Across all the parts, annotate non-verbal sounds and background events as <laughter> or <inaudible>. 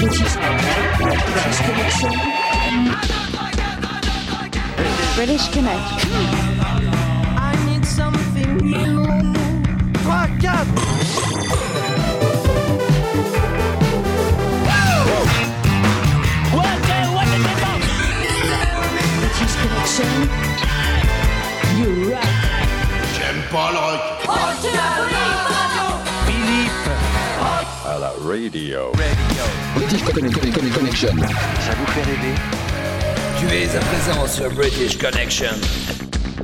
British, British Connection. British Connection. I need something new. 3, 4. British Connection. You're right. J'aime pas le rock. Radio. British Connection. Connection. Ça vous fait rêver Tu es à présent sur British Connection.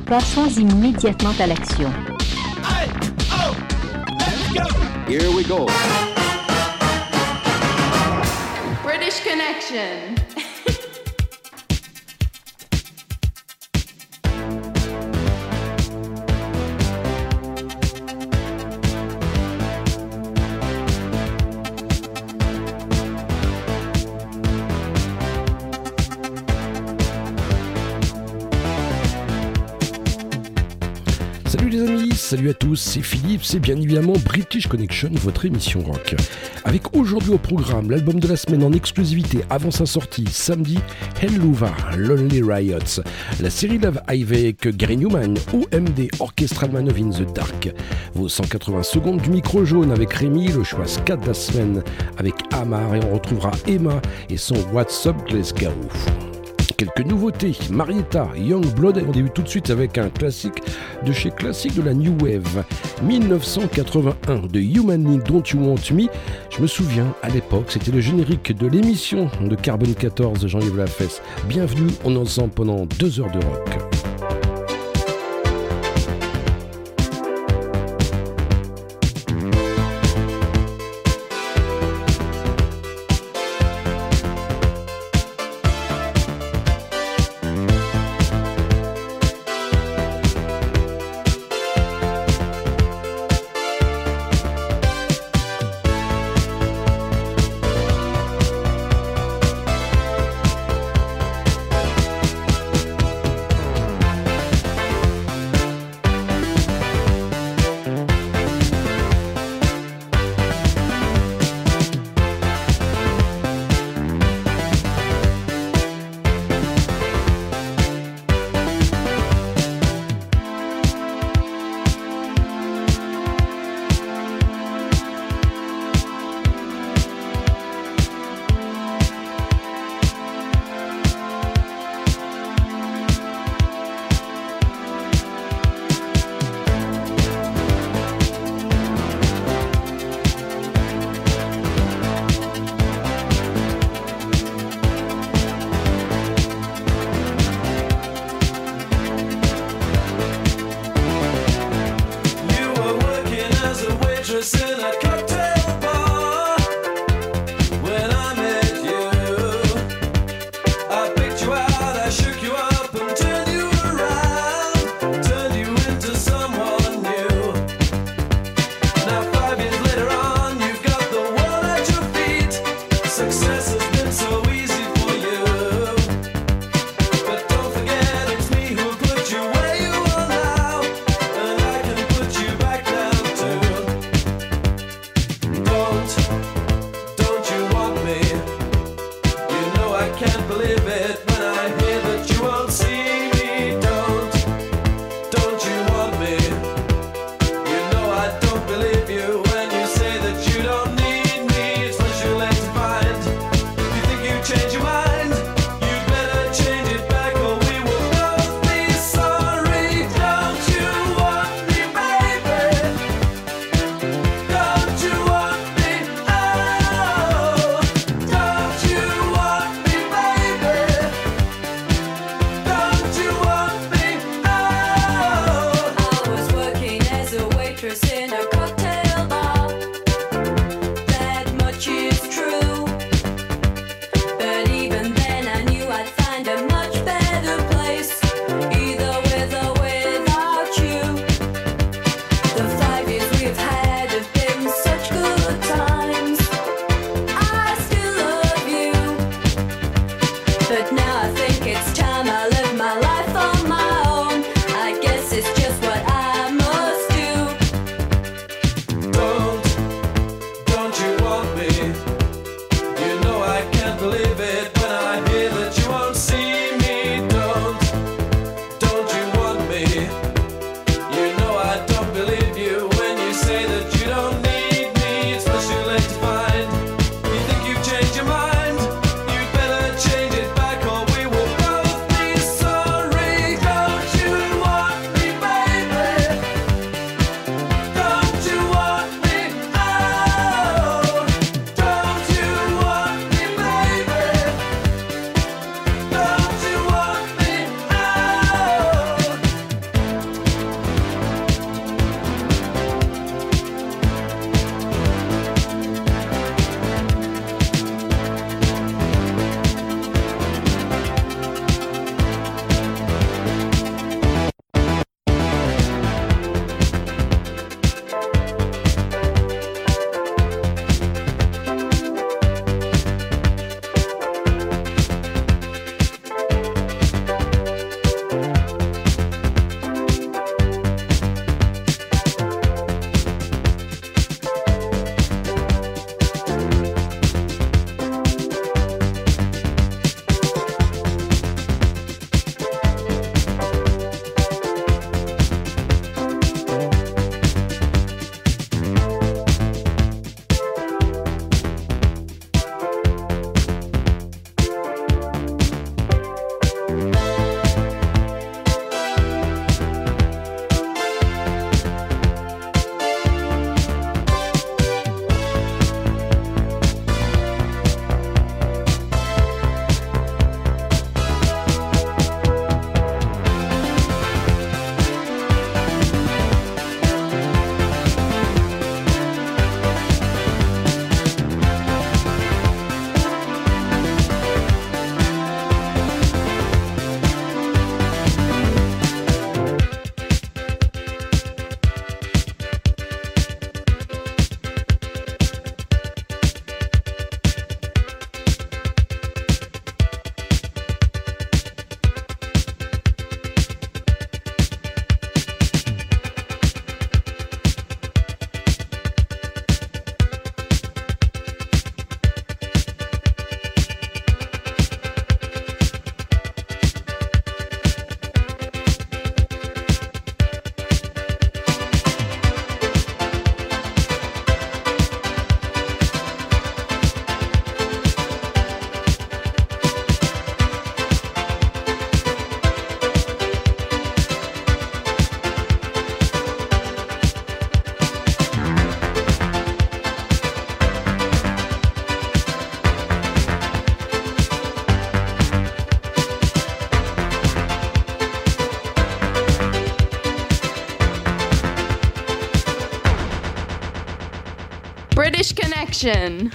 Passons immédiatement à l'action. Here we go. British Connection. Salut à tous, c'est Philippe, c'est bien évidemment British Connection, votre émission rock. Avec aujourd'hui au programme l'album de la semaine en exclusivité avant sa sortie samedi, Helluva, Lonely Riots, la série Love avec Gary Newman, OMD, Orchestral Man of in the Dark, vos 180 secondes du micro jaune avec Rémi, le choix 4 de la semaine avec Amar et on retrouvera Emma et son What's Up Glasgow. Quelques nouveautés, Marietta, Young Blood, on débute tout de suite avec un classique de chez classique de la New Wave, 1981 de Human Don't You Want Me. Je me souviens, à l'époque, c'était le générique de l'émission de Carbone 14 de Jean-Yves Lafesse. Bienvenue, on est ensemble pendant deux heures de rock. action.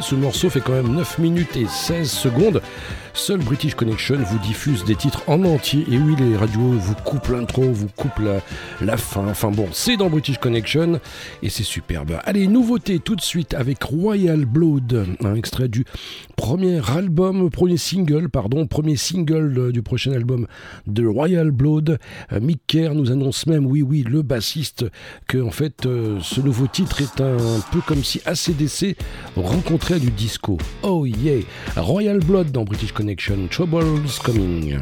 ce morceau fait quand même 9 minutes et 16 secondes. Seul British Connection vous diffuse des titres en entier. Et oui, les radios vous coupent l'intro, vous coupent la fin. Enfin bon, c'est dans British Connection et c'est superbe. Allez, nouveauté tout de suite avec Royal Blood, un extrait du premier album, premier single, pardon, premier single du prochain album de Royal Blood. Euh, Mick Kerr nous annonce même, oui, oui, le bassiste, que en fait, euh, ce nouveau titre est un peu comme si ACDC rencontrait du disco. Oh yeah! Royal Blood dans British Connection, Troubles Coming.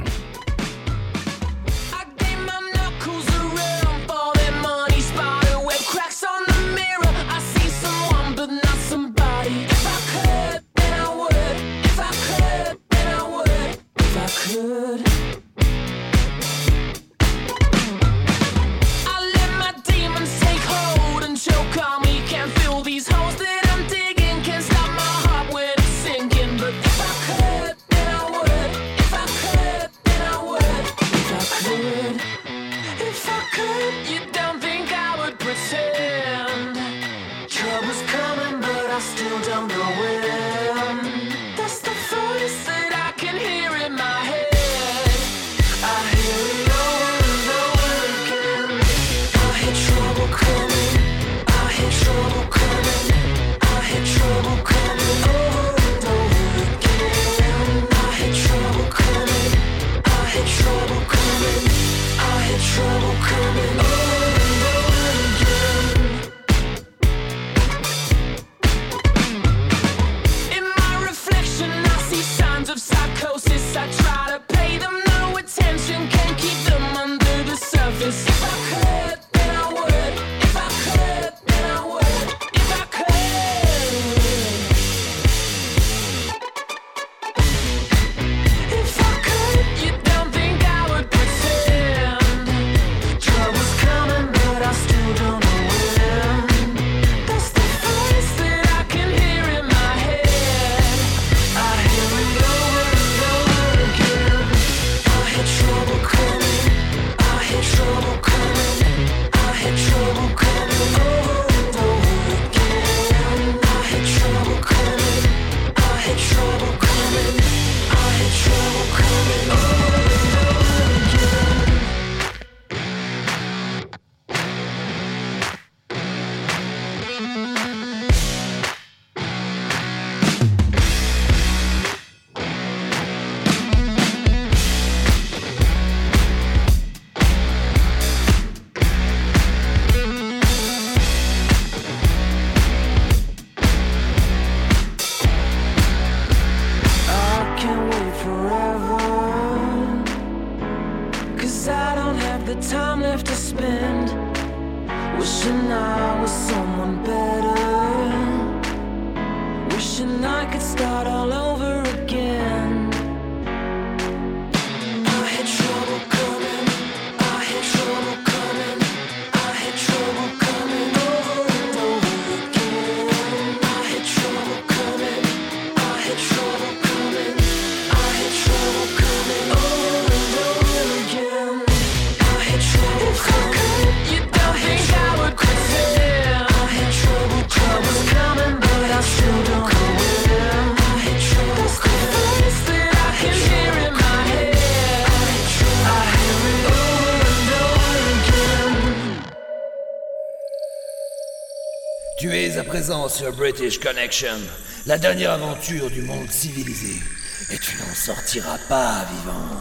Sur British Connection, la dernière aventure du monde civilisé. Et tu n'en sortiras pas vivant.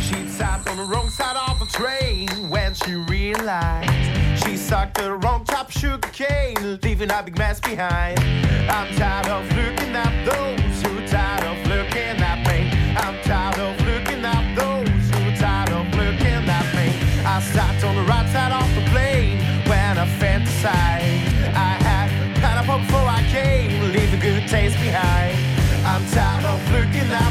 She sat on the wrong side of the train when she realized she sucked the wrong of sugar cane, leaving a big mess behind. I'm tired of looking at those who I'm tired of looking at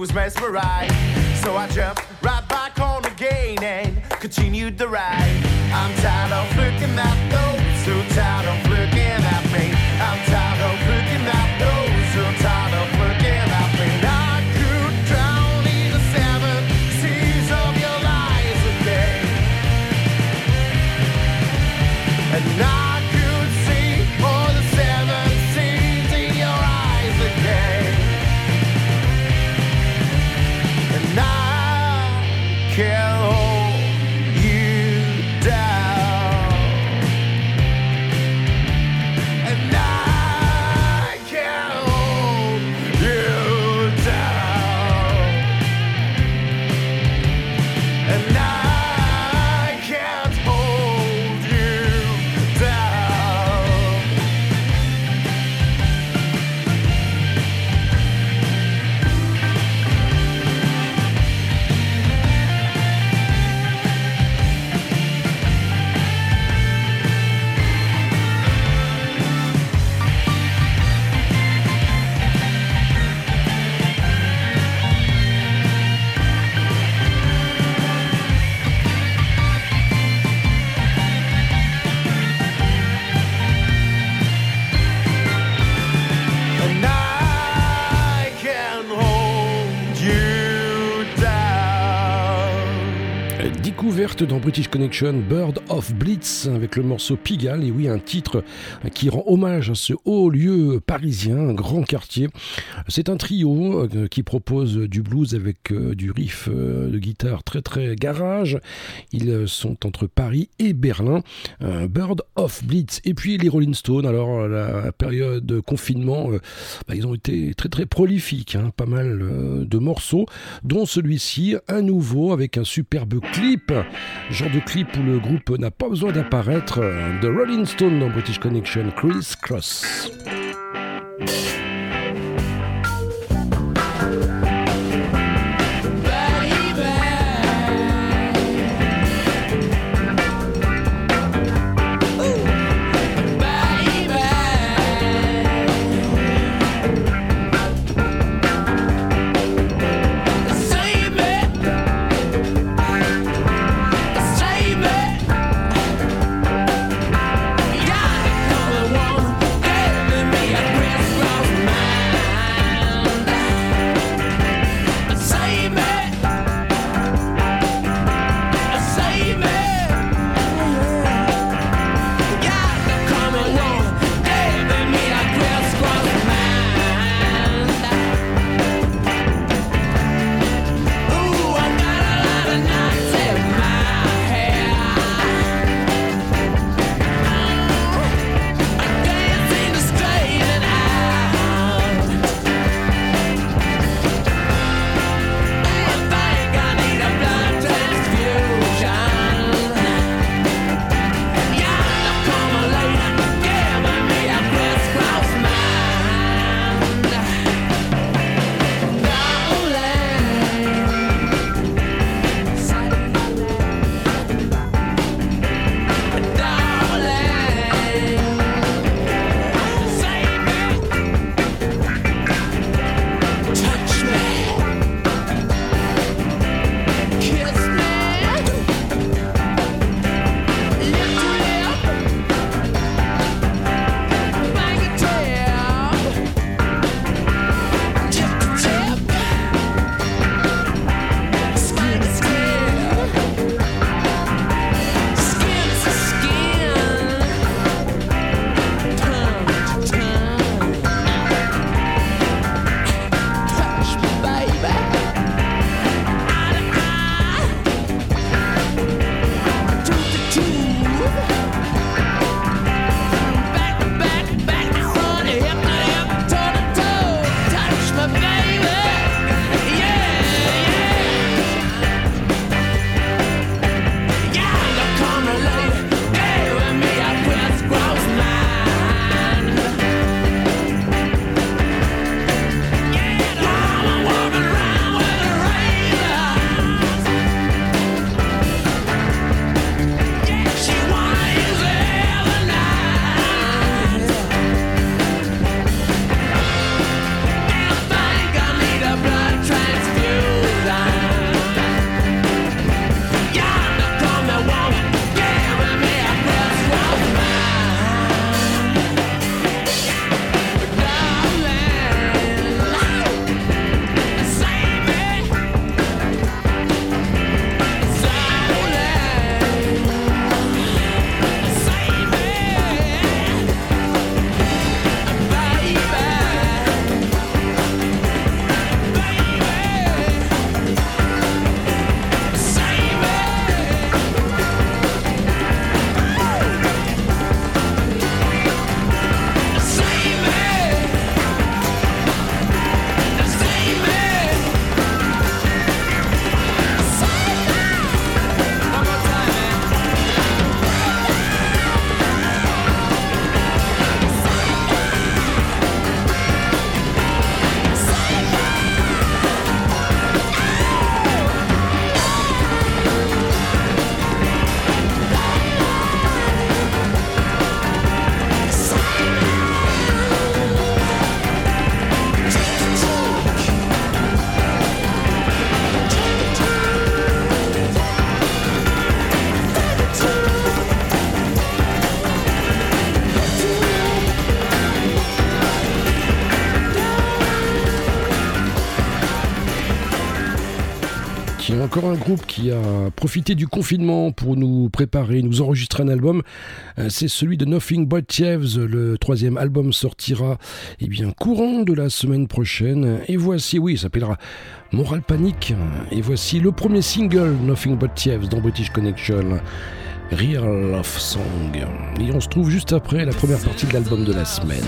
was mesmerized. So I jumped right back on again and continued the ride. I'm tired of looking at those who tired of looking at me. I'm tired of looking at those Dans British Connection, Bird of Blitz avec le morceau Pigalle, et oui, un titre qui rend hommage à ce haut lieu parisien, un grand quartier. C'est un trio euh, qui propose du blues avec euh, du riff euh, de guitare très très garage. Ils sont entre Paris et Berlin. Bird of Blitz. Et puis les Rolling Stones, alors la période de confinement, bah, ils ont été très très prolifiques, hein, pas mal de morceaux, dont celui-ci, un nouveau avec un superbe clip, genre de clip où le groupe n'a pas besoin d'apparaître, euh, de Rolling Stone dans British Connection, Chris Cross. Encore un groupe qui a profité du confinement pour nous préparer, nous enregistrer un album. Euh, c'est celui de Nothing But Thieves. Le troisième album sortira eh bien, courant de la semaine prochaine. Et voici, oui, il s'appellera Moral Panic. Et voici le premier single Nothing But Thieves dans British Connection. Real Love Song. Et on se trouve juste après la première partie de l'album de la semaine.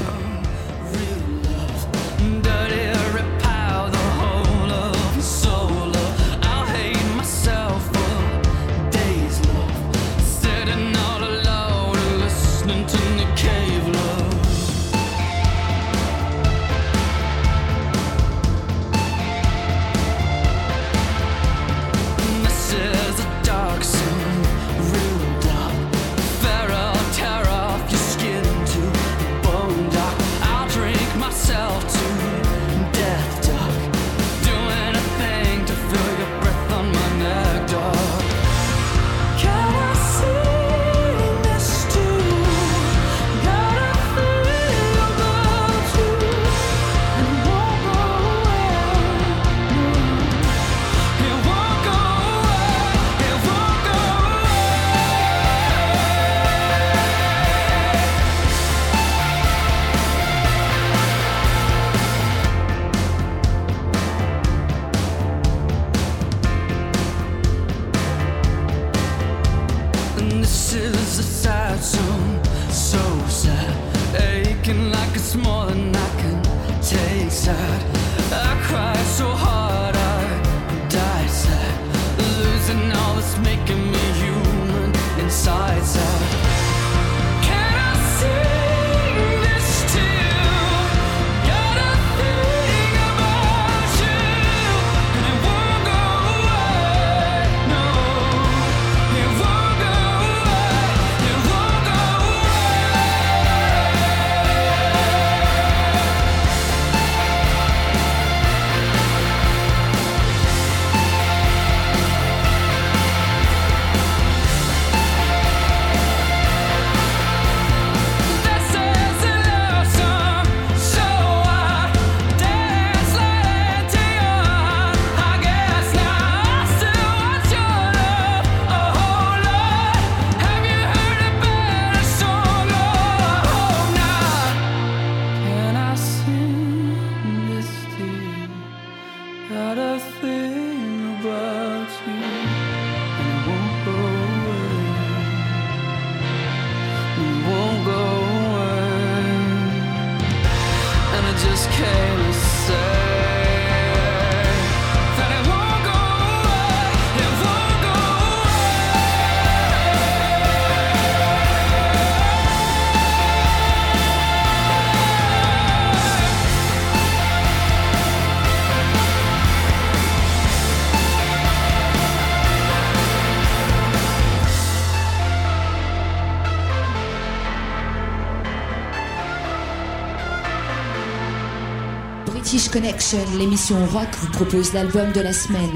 Connection, l'émission rock vous propose l'album de la semaine.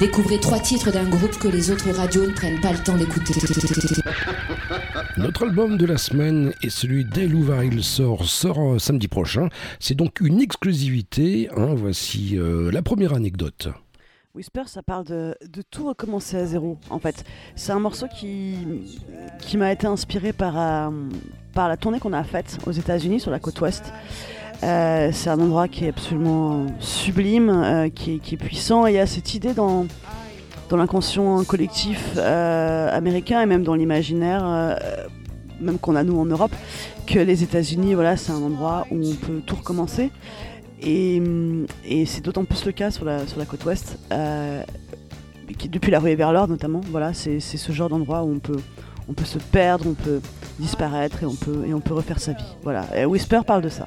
Découvrez trois titres d'un groupe que les autres radios ne prennent pas le temps d'écouter. <laughs> Notre album de la semaine est celui d'Elouva. Il sort, sort euh, samedi prochain. C'est donc une exclusivité. Hein. Voici euh, la première anecdote. Whisper, ça parle de, tout recommencer à zéro, en fait. C'est un morceau qui, qui m'a été inspiré par, euh, par la tournée qu'on a faite aux États-Unis sur la côte ouest. Euh, c'est un endroit qui est absolument sublime, euh, qui, est, puissant. Il y a cette idée dans, l'inconscient collectif euh, américain et même dans l'imaginaire, même qu'on a nous en Europe, que les États-Unis, voilà, c'est un endroit où on peut tout recommencer. Et, c'est d'autant plus le cas sur la, côte ouest, depuis la rue vers l'or notamment. Voilà, c'est ce genre d'endroit où on peut, se perdre, on peut disparaître et on peut, on peut refaire sa vie. Voilà. Whisper parle de ça.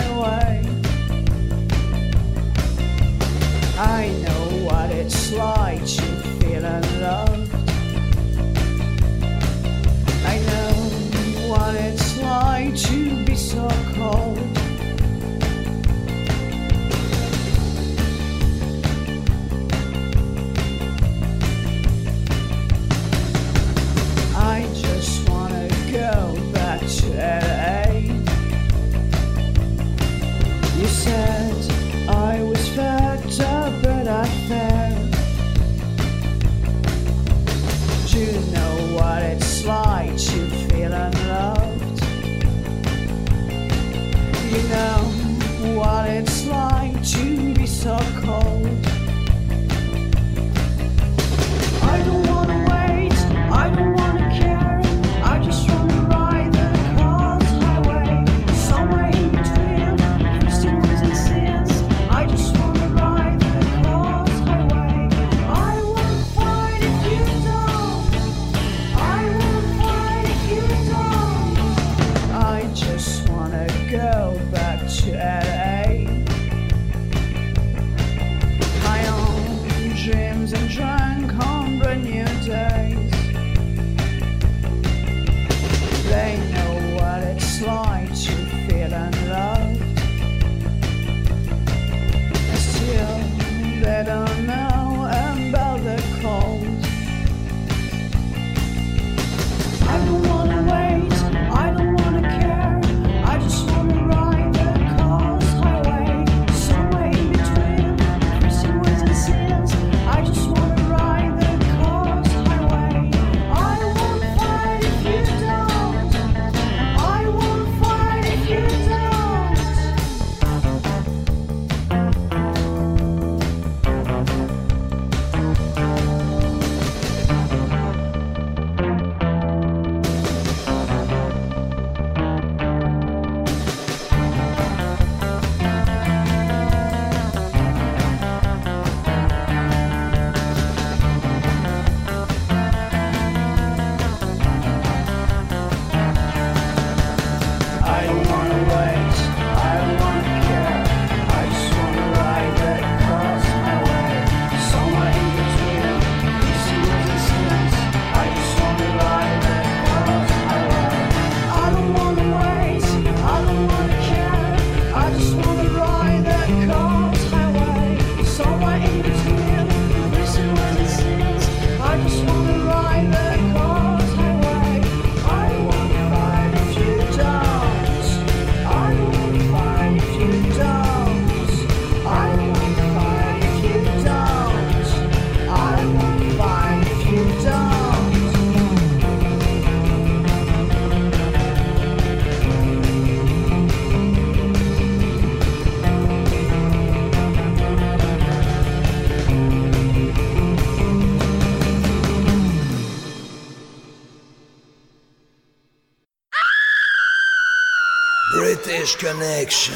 Connection,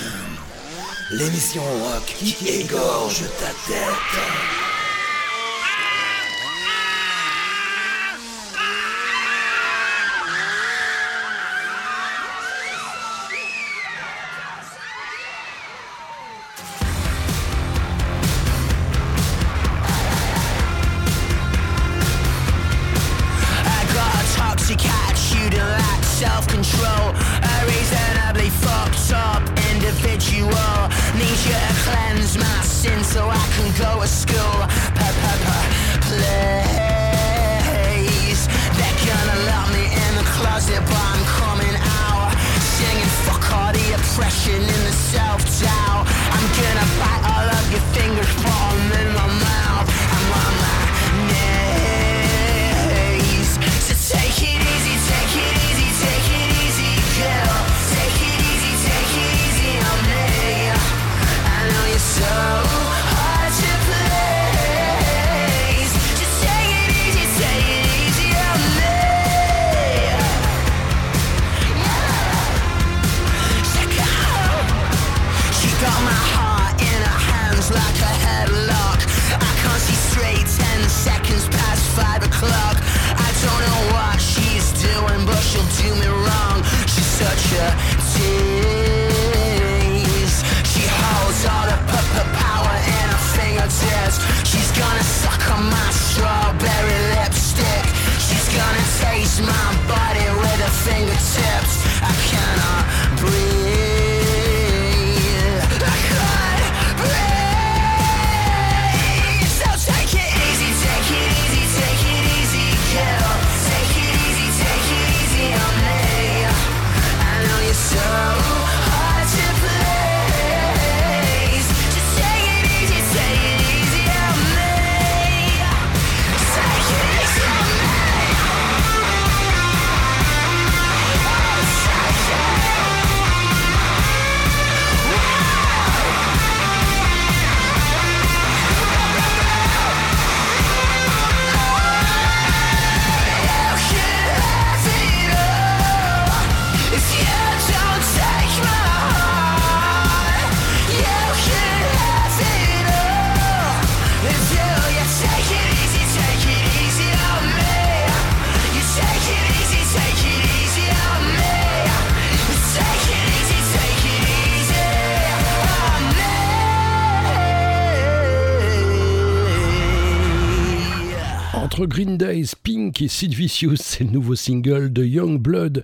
l'émission rock qui égorge ta tête. Green Days, Pink et Sid Vicious, <laughs> c'est le nouveau single de Young Blood.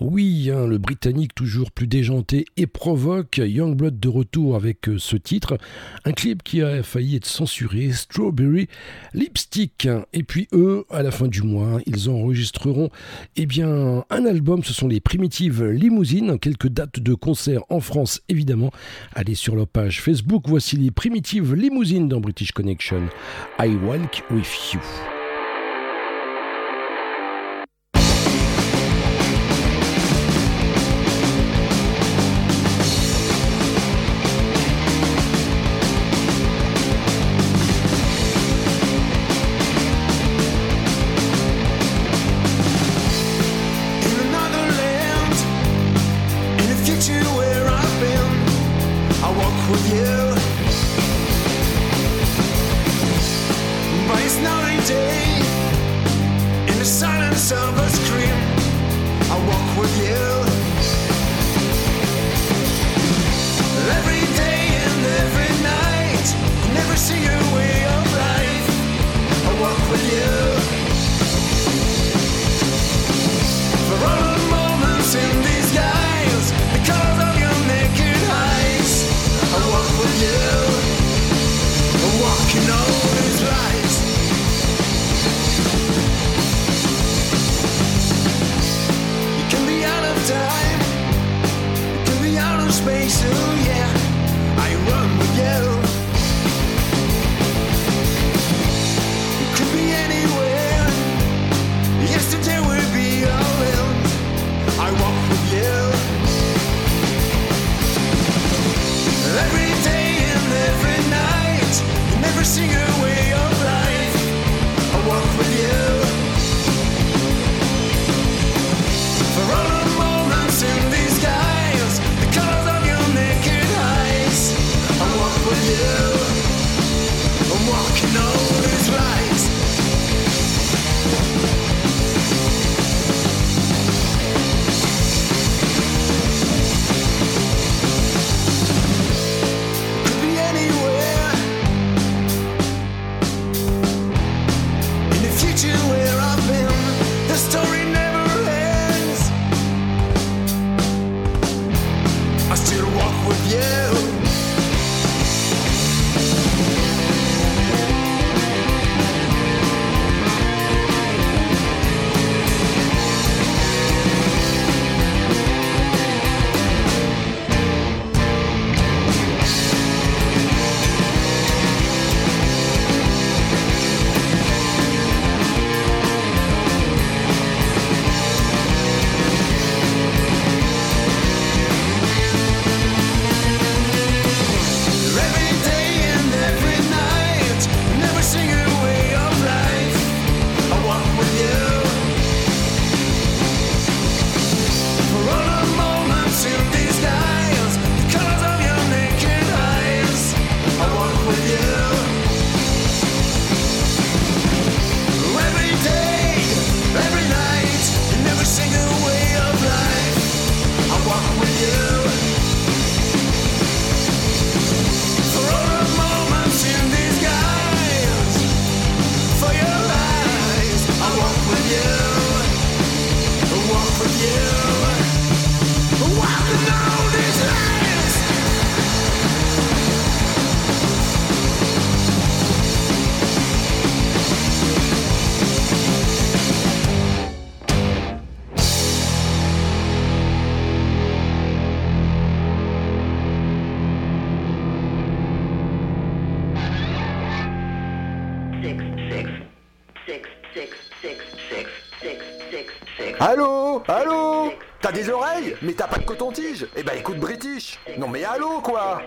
Oui, hein, le Britannique toujours plus déjanté et provoque Young Blood de retour avec euh, ce titre. Un clip qui a failli être censuré, Strawberry Lipstick. Et puis eux, à la fin du mois, ils enregistreront eh bien, un album. Ce sont les primitives limousines. Quelques dates de concerts en France, évidemment. Allez sur leur page Facebook. Voici les primitives limousines dans British Connection. I Walk With You. Des oreilles, mais t'as pas de coton-tige. Eh ben écoute British. Non mais allô quoi?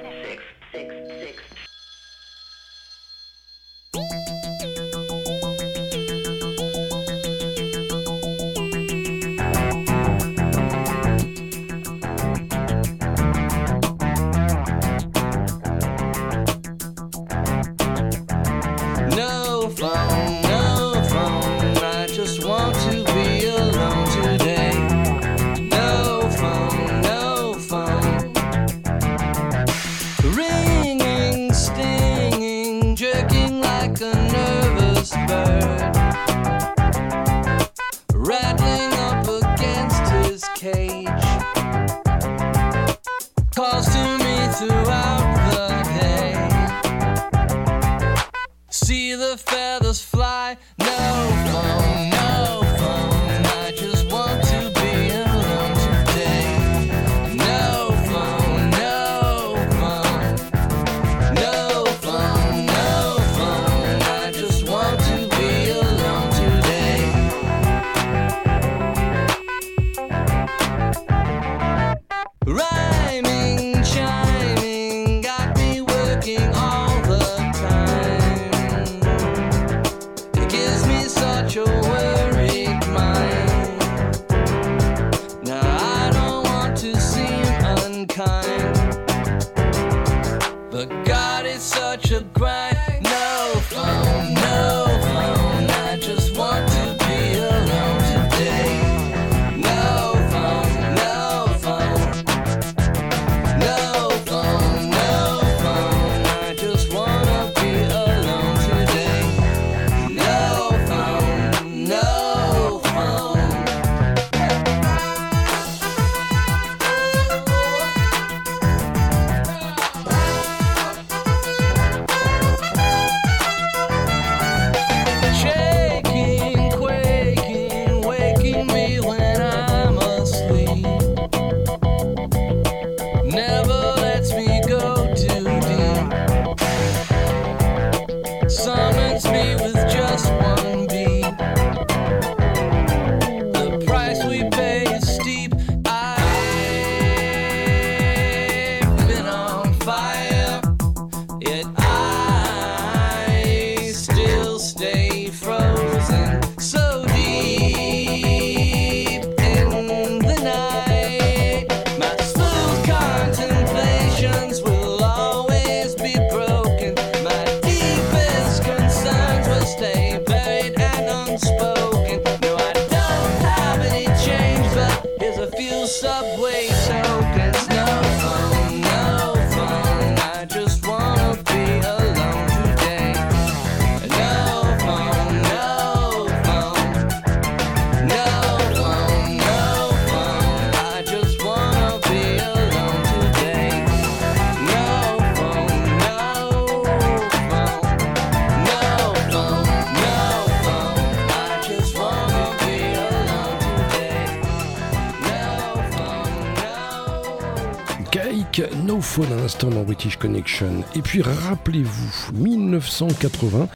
Connection. Et puis rappelez-vous, 1980,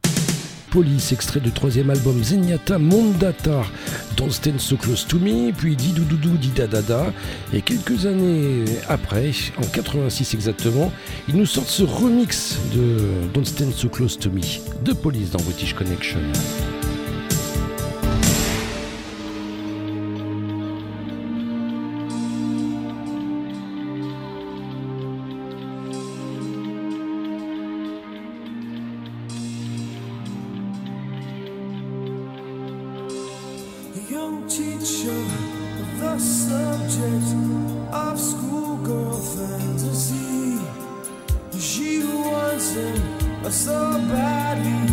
Police, extrait du troisième album Zenyatta Mondata, Don't Stand So Close To Me, puis Didoudou Didadada. Et quelques années après, en 86 exactement, ils nous sortent ce remix de Don't Stand So Close To Me de Police dans British Connection. the subject of schoolgirl fantasy. She wants him so badly.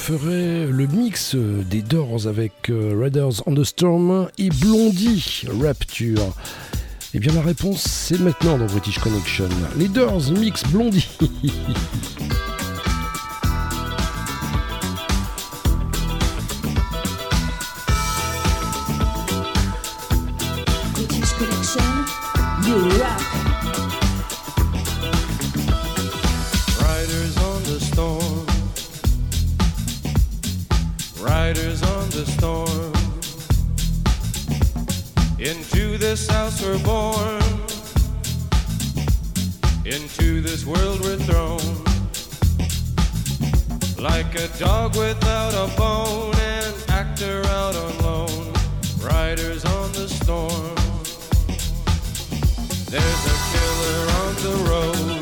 Ferait le mix des Doors avec euh, Raiders on the Storm et Blondie Rapture Eh bien la réponse c'est maintenant dans British Connection. Les Doors mix Blondie. Into this house we're born. Into this world we're thrown. Like a dog without a bone, an actor out on loan. Riders on the storm. There's a killer on the road.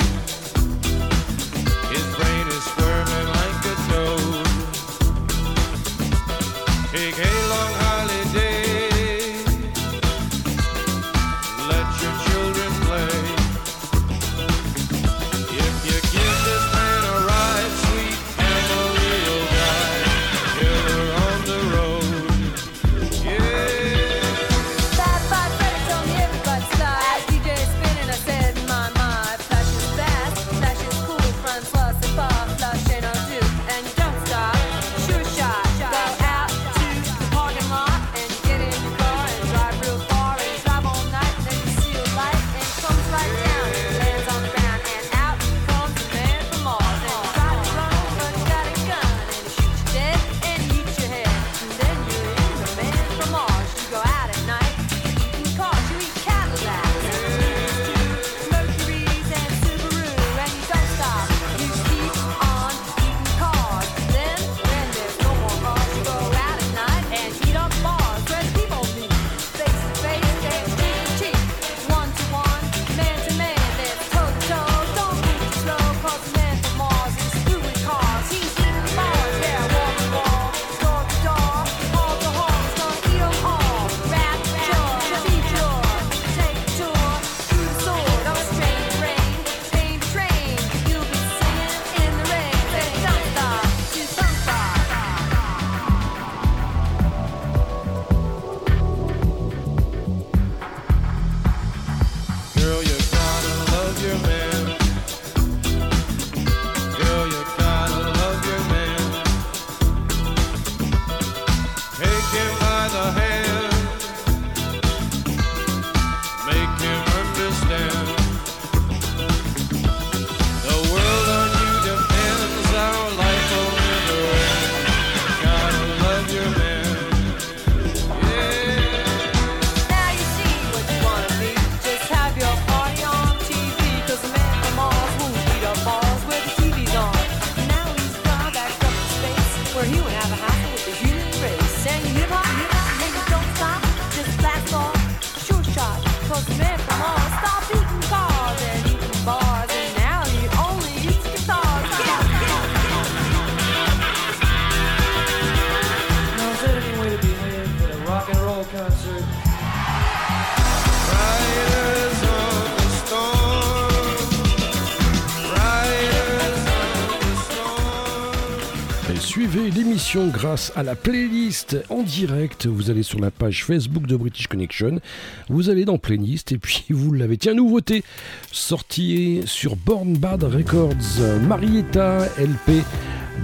L'émission grâce à la playlist en direct. Vous allez sur la page Facebook de British Connection. Vous allez dans playlist et puis vous l'avez. Tiens, nouveauté sortie sur Born Bad Records. Marietta LP.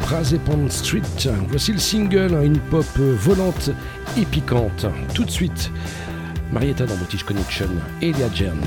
Brazepan Street. Voici le single, une pop volante et piquante. Tout de suite, Marietta dans British Connection, Elia Jen.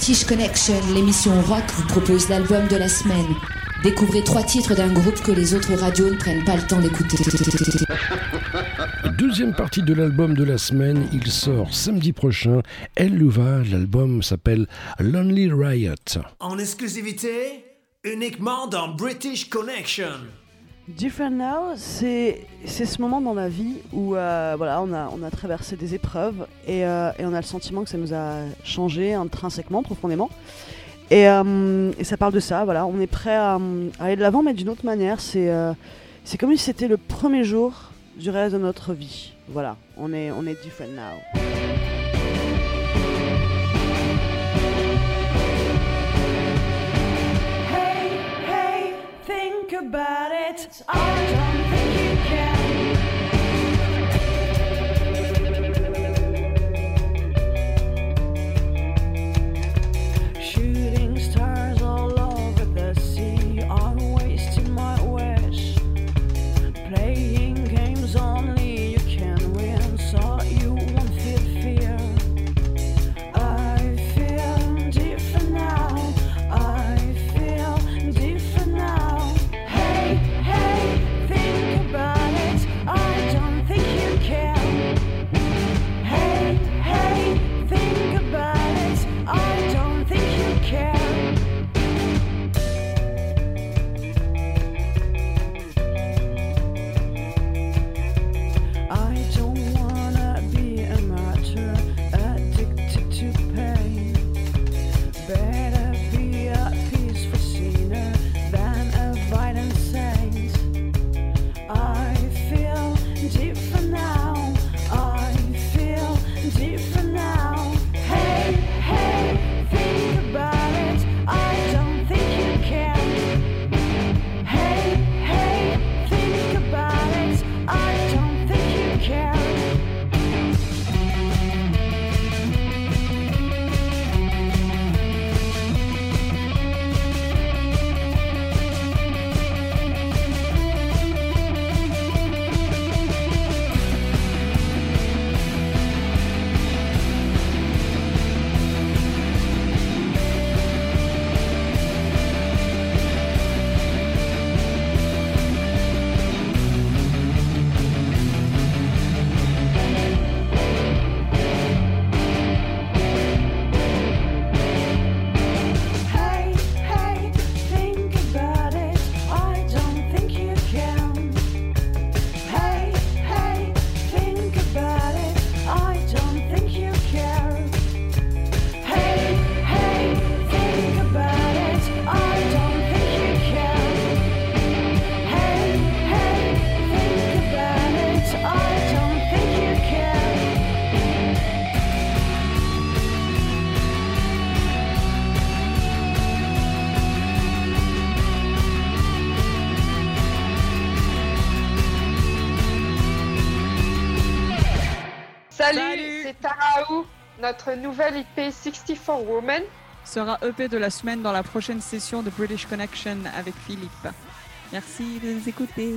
British Connection, l'émission rock, vous propose l'album de la semaine. Découvrez trois titres d'un groupe que les autres radios ne prennent pas le temps d'écouter. <laughs> Deuxième partie de l'album de la semaine, il sort samedi prochain. El Luva, l'album s'appelle Lonely Riot. En exclusivité, uniquement dans British Connection. Different Now, c'est ce moment dans la vie où euh, voilà, on, a, on a traversé des épreuves et, euh, et on a le sentiment que ça nous a changé intrinsèquement, profondément. Et, euh, et ça parle de ça, voilà, on est prêt à, à aller de l'avant, mais d'une autre manière. C'est c'est comme si c'était le premier jour du reste de notre vie. Voilà, on est, on est different now? About it. I don't think Notre nouvelle IP 64 Woman sera EP de la semaine dans la prochaine session de British Connection avec Philippe. Merci de nous écouter.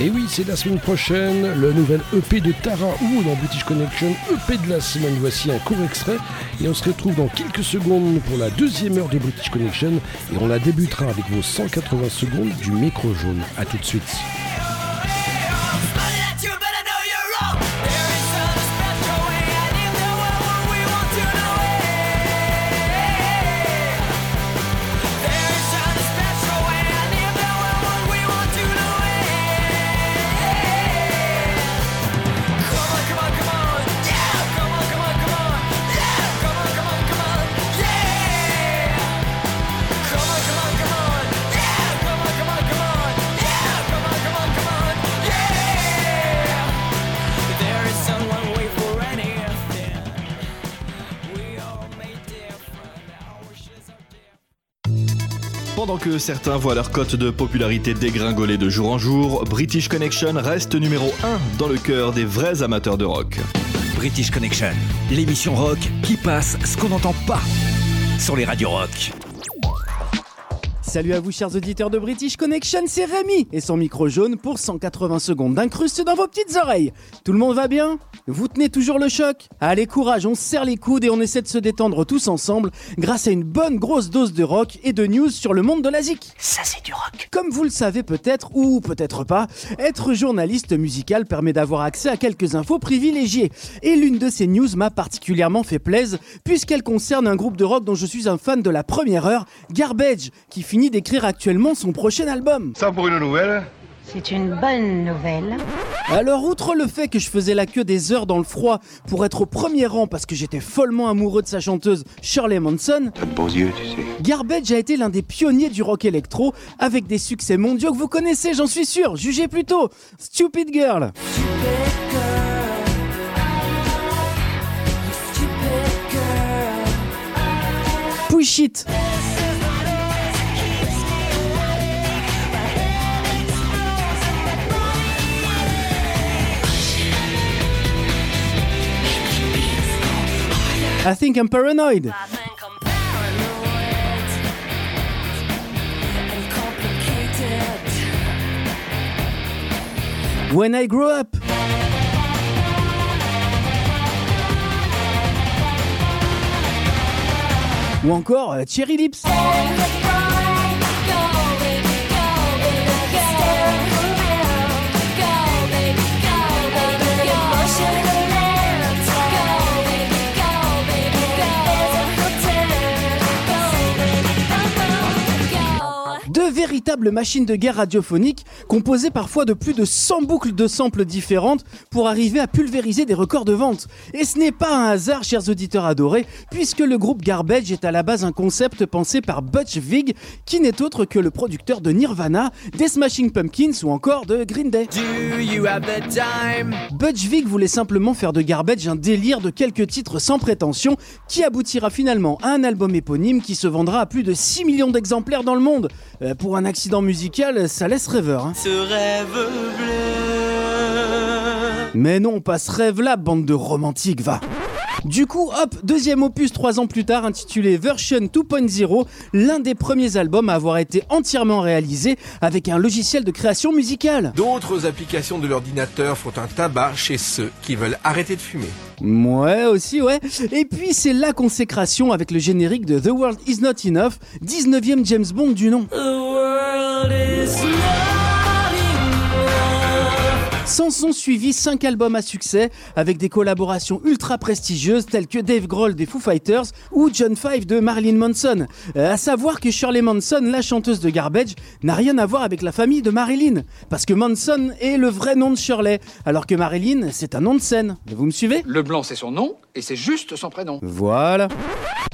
Et oui, c'est la semaine prochaine, le nouvel EP de Tara ou dans British Connection, EP de la semaine. Voici un court extrait et on se retrouve dans quelques secondes pour la deuxième heure de British Connection et on la débutera avec vos 180 secondes du micro jaune. A tout de suite. Certains voient leur cote de popularité dégringoler de jour en jour, British Connection reste numéro 1 dans le cœur des vrais amateurs de rock. British Connection, l'émission rock qui passe ce qu'on n'entend pas sur les radios rock. Salut à vous chers auditeurs de British Connection, c'est Rémi et son micro jaune pour 180 secondes d'incruste dans vos petites oreilles. Tout le monde va bien? Vous tenez toujours le choc? Allez courage, on se serre les coudes et on essaie de se détendre tous ensemble grâce à une bonne grosse dose de rock et de news sur le monde de la zik. Ça, c'est du rock. Comme vous le savez peut-être ou peut-être pas, être journaliste musical permet d'avoir accès à quelques infos privilégiées. Et l'une de ces news m'a particulièrement fait plaisir puisqu'elle concerne un groupe de rock dont je suis un fan de la première heure, Garbage, qui finit d'écrire actuellement son prochain album. Ça pour une nouvelle C'est une bonne nouvelle. Alors, outre le fait que je faisais la queue des heures dans le froid pour être au premier rang parce que j'étais follement amoureux de sa chanteuse Shirley Manson, T'as de beaux yeux, tu sais. Garbage a été l'un des pionniers du rock électro avec des succès mondiaux que vous connaissez, j'en suis sûr. Jugez plutôt Stupid Girl. Push It. I think I'm paranoid. When I grow up. Ou encore euh, Cherry Lips. Deux véritables machines de guerre radiophoniques composées parfois de plus de 100 boucles de samples différentes pour arriver à pulvériser des records de vente. Et ce n'est pas un hasard, chers auditeurs adorés, puisque le groupe Garbage est à la base un concept pensé par Butch Vig, qui n'est autre que le producteur de Nirvana, des Smashing Pumpkins ou encore de Green Day. Butch Vig voulait simplement faire de Garbage un délire de quelques titres sans prétention qui aboutira finalement à un album éponyme qui se vendra à plus de 6 millions d'exemplaires dans le monde. Euh, pour un accident musical, ça laisse rêveur. hein. Ce rêve bleu. Mais non, pas ce rêve-là, bande de romantiques, va. Du coup, hop, deuxième opus trois ans plus tard intitulé Version 2.0, l'un des premiers albums à avoir été entièrement réalisé avec un logiciel de création musicale. D'autres applications de l'ordinateur font un tabac chez ceux qui veulent arrêter de fumer. Ouais, aussi, ouais. Et puis c'est la consécration avec le générique de The World Is Not Enough, 19e James Bond du nom. S'en sont suivis 5 albums à succès avec des collaborations ultra prestigieuses telles que Dave Grohl des Foo Fighters ou John Five de Marilyn Manson. Euh, à savoir que Shirley Manson, la chanteuse de Garbage, n'a rien à voir avec la famille de Marilyn. Parce que Manson est le vrai nom de Shirley, alors que Marilyn, c'est un nom de scène. Vous me suivez? Le blanc, c'est son nom, et c'est juste son prénom. Voilà.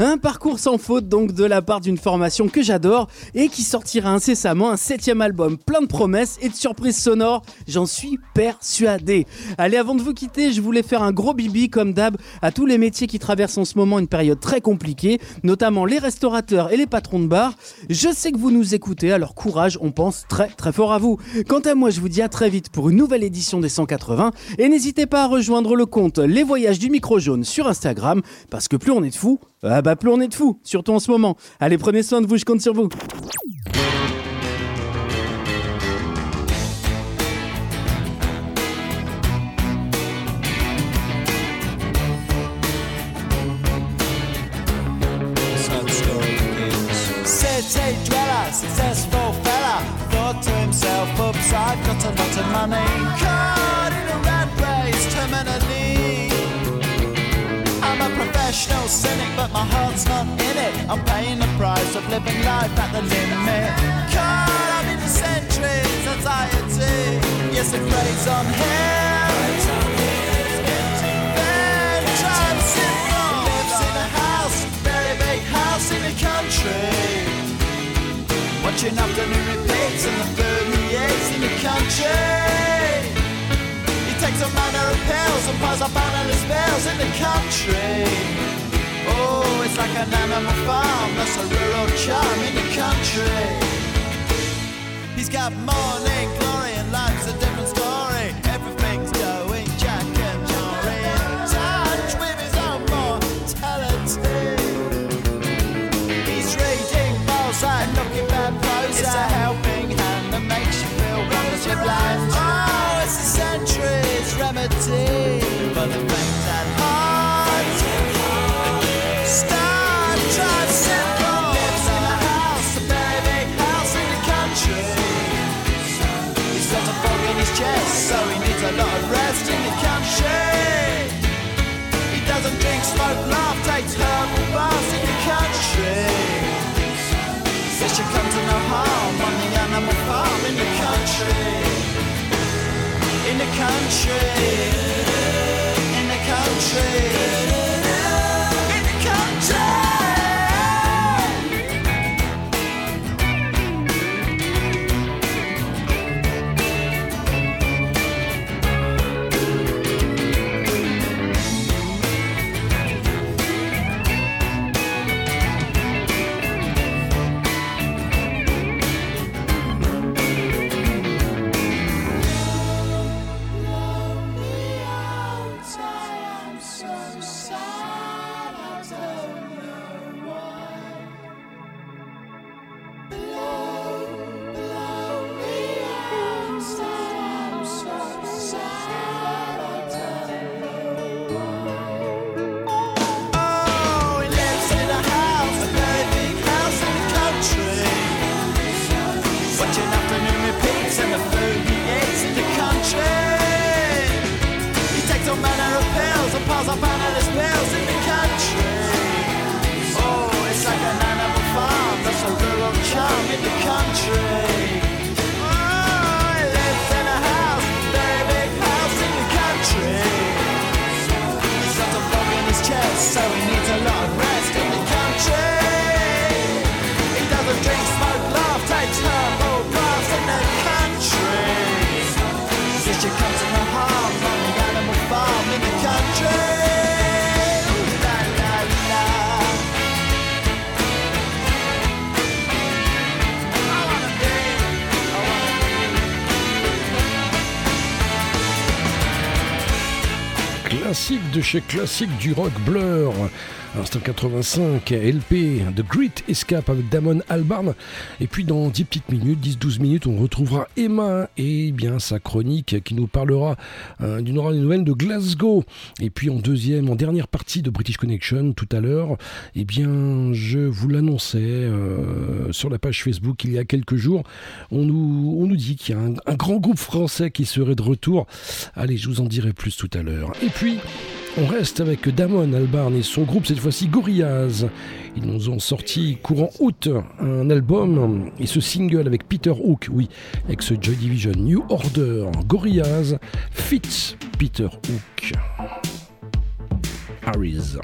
Un parcours sans faute donc de la part d'une formation que j'adore et qui sortira incessamment un septième album plein de promesses et de surprises sonores, j'en suis persuadé. Allez, avant de vous quitter, je voulais faire un gros bibi comme d'hab à tous les métiers qui traversent en ce moment une période très compliquée, notamment les restaurateurs et les patrons de bar. Je sais que vous nous écoutez, alors courage, on pense très très fort à vous. Quant à moi, je vous dis à très vite pour une nouvelle édition des 180 et n'hésitez pas à rejoindre le compte Les Voyages du Micro Jaune sur Instagram parce que plus on est de fous, ah bah plus on est de fous, surtout en ce moment. Allez, prenez soin de vous, je compte sur vous. Money. Caught in a rat race, terminally. I'm a professional cynic, but my heart's not in it. I'm paying the price of living life at the limit. Caught up in the centuries, anxiety. Yes, it plays on him. In very big house in the country. Watching afternoon repeats and the food in the country. He takes a manner of pills and piles up analyst bills in the country. Oh, it's like an animal farm, that's a rural charm in the country. He's got morning glory harm on the animal farm in the country. In the country. In the country. Chez classique du rock Blur. Instant 85, LP, The Great Escape avec Damon Albarn. Et puis dans 10 petites minutes, 10-12 minutes, on retrouvera Emma et bien sa chronique qui nous parlera euh, d'une des nouvelles de Glasgow. Et puis en deuxième, en dernière partie de British Connection tout à l'heure, eh bien je vous l'annonçais euh, sur la page Facebook il y a quelques jours. On nous, on nous dit qu'il y a un, un grand groupe français qui serait de retour. Allez, je vous en dirai plus tout à l'heure. Et puis, on reste avec Damon Albarn et son groupe, cette fois-ci Gorillaz. Ils nous ont sorti courant août un album et ce single avec Peter Hook, oui, avec ce Joy Division New Order. Gorillaz fits Peter Hook. Harris.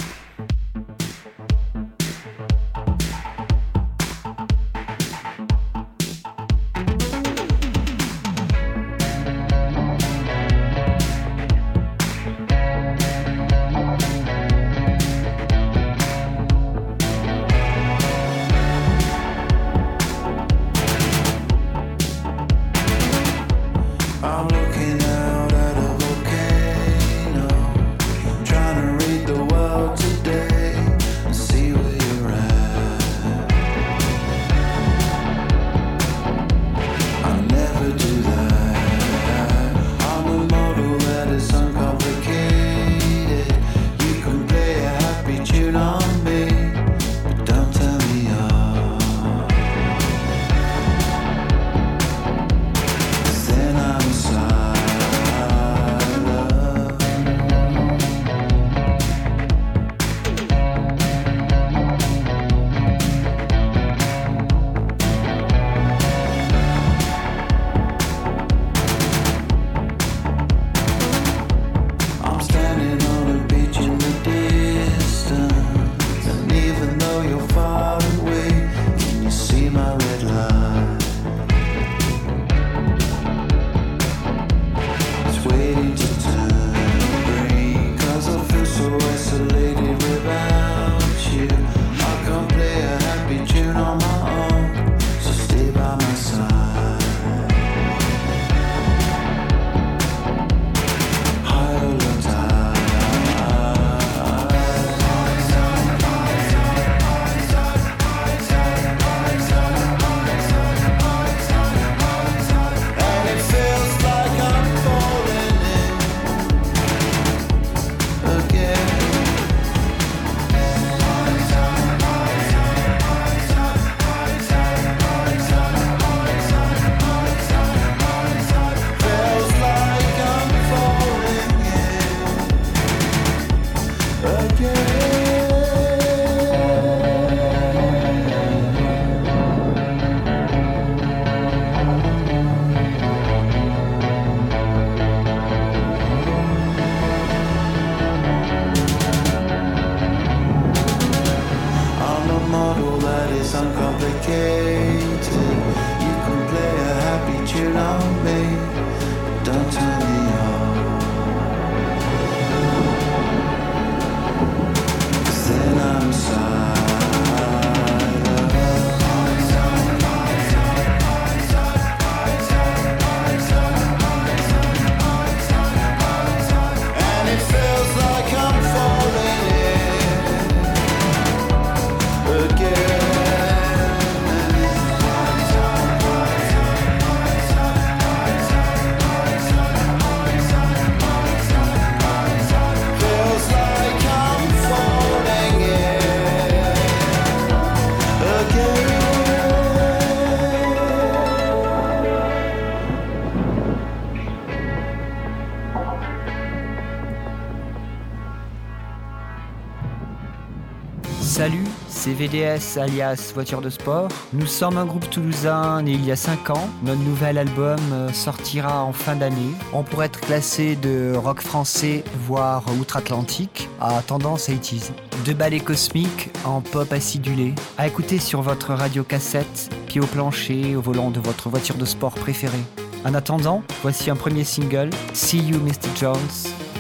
Salut, c'est VDS alias Voiture de Sport. Nous sommes un groupe toulousain né il y a 5 ans. Notre nouvel album euh, sortira en fin d'année. On pourrait être classé de rock français, voire outre-Atlantique, à tendance 80s. De ballet cosmique en pop acidulé. À écouter sur votre radio cassette, pied au plancher, au volant de votre voiture de sport préférée. En attendant, voici un premier single, See You Mr. Jones,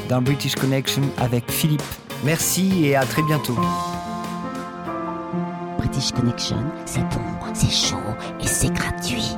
dans British Connection avec Philippe. Merci et à très bientôt. British Connection, c'est bon, c'est chaud et c'est gratuit.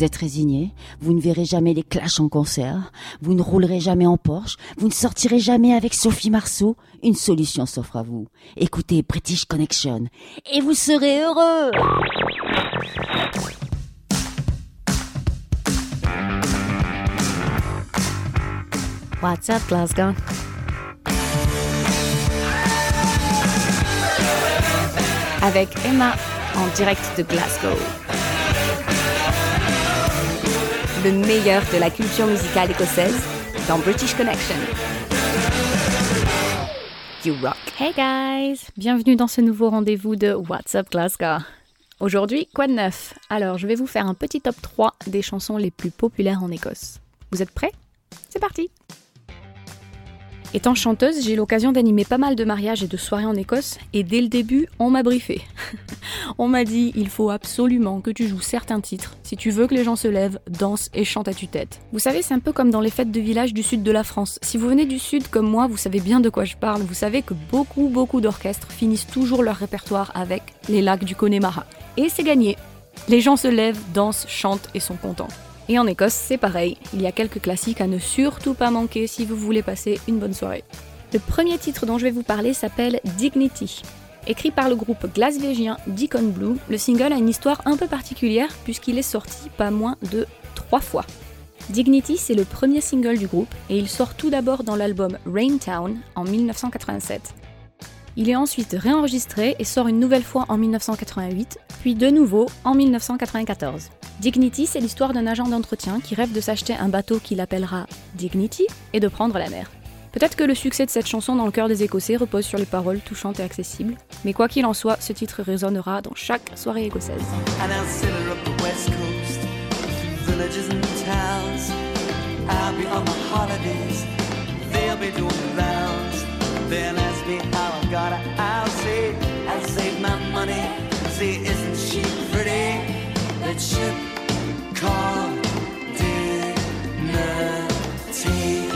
Vous êtes résigné, vous ne verrez jamais les Clash en concert, vous ne roulerez jamais en Porsche, vous ne sortirez jamais avec Sophie Marceau. Une solution s'offre à vous. Écoutez British Connection et vous serez heureux. What's up, Glasgow? Avec Emma en direct de Glasgow. Le meilleur de la culture musicale écossaise dans British Connection. You rock. Hey guys, bienvenue dans ce nouveau rendez-vous de What's Up Glasgow. Aujourd'hui, quoi de neuf? Alors, je vais vous faire un petit top 3 des chansons les plus populaires en Écosse. Vous êtes prêts? C'est parti Étant chanteuse, j'ai l'occasion d'animer pas mal de mariages et de soirées en Écosse, et dès le début, on m'a briefé. <laughs> on m'a dit il faut absolument que tu joues certains titres si tu veux que les gens se lèvent, dansent et chantent à tue-tête. Vous savez, c'est un peu comme dans les fêtes de village du sud de la France. Si vous venez du sud comme moi, vous savez bien de quoi je parle. Vous savez que beaucoup, beaucoup d'orchestres finissent toujours leur répertoire avec les lacs du Connemara. Et c'est gagné. Les gens se lèvent, dansent, chantent et sont contents. Et en Écosse, c'est pareil. Il y a quelques classiques à ne surtout pas manquer si vous voulez passer une bonne soirée. Le premier titre dont je vais vous parler s'appelle Dignity. Écrit par le groupe glasvégien Deacon Blue, le single a une histoire un peu particulière puisqu'il est sorti pas moins de trois fois. Dignity, c'est le premier single du groupe et il sort tout d'abord dans l'album Raintown en 1987. Il est ensuite réenregistré et sort une nouvelle fois en 1988, puis de nouveau en 1994. Dignity, c'est l'histoire d'un agent d'entretien qui rêve de s'acheter un bateau qu'il appellera Dignity et de prendre la mer. Peut-être que le succès de cette chanson dans le cœur des Écossais repose sur les paroles touchantes et accessibles, mais quoi qu'il en soit, ce titre résonnera dans chaque soirée écossaise then ask me how I got her. I'll say, I saved my money. Say, isn't she pretty? That ship called dinner tea.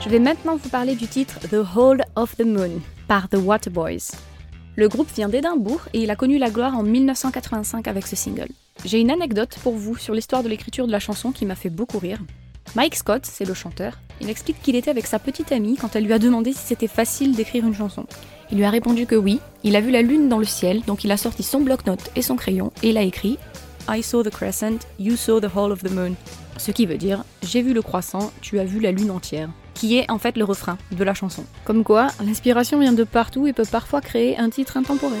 Je vais maintenant vous parler du titre The Hall of the Moon par The Waterboys. Le groupe vient d'Édimbourg et il a connu la gloire en 1985 avec ce single. J'ai une anecdote pour vous sur l'histoire de l'écriture de la chanson qui m'a fait beaucoup rire. Mike Scott, c'est le chanteur, il explique qu'il était avec sa petite amie quand elle lui a demandé si c'était facile d'écrire une chanson. Il lui a répondu que oui, il a vu la lune dans le ciel, donc il a sorti son bloc-notes et son crayon et il a écrit I saw the crescent, you saw the whole of the moon. Ce qui veut dire J'ai vu le croissant, tu as vu la lune entière. Qui est en fait le refrain de la chanson. Comme quoi, l'inspiration vient de partout et peut parfois créer un titre intemporel.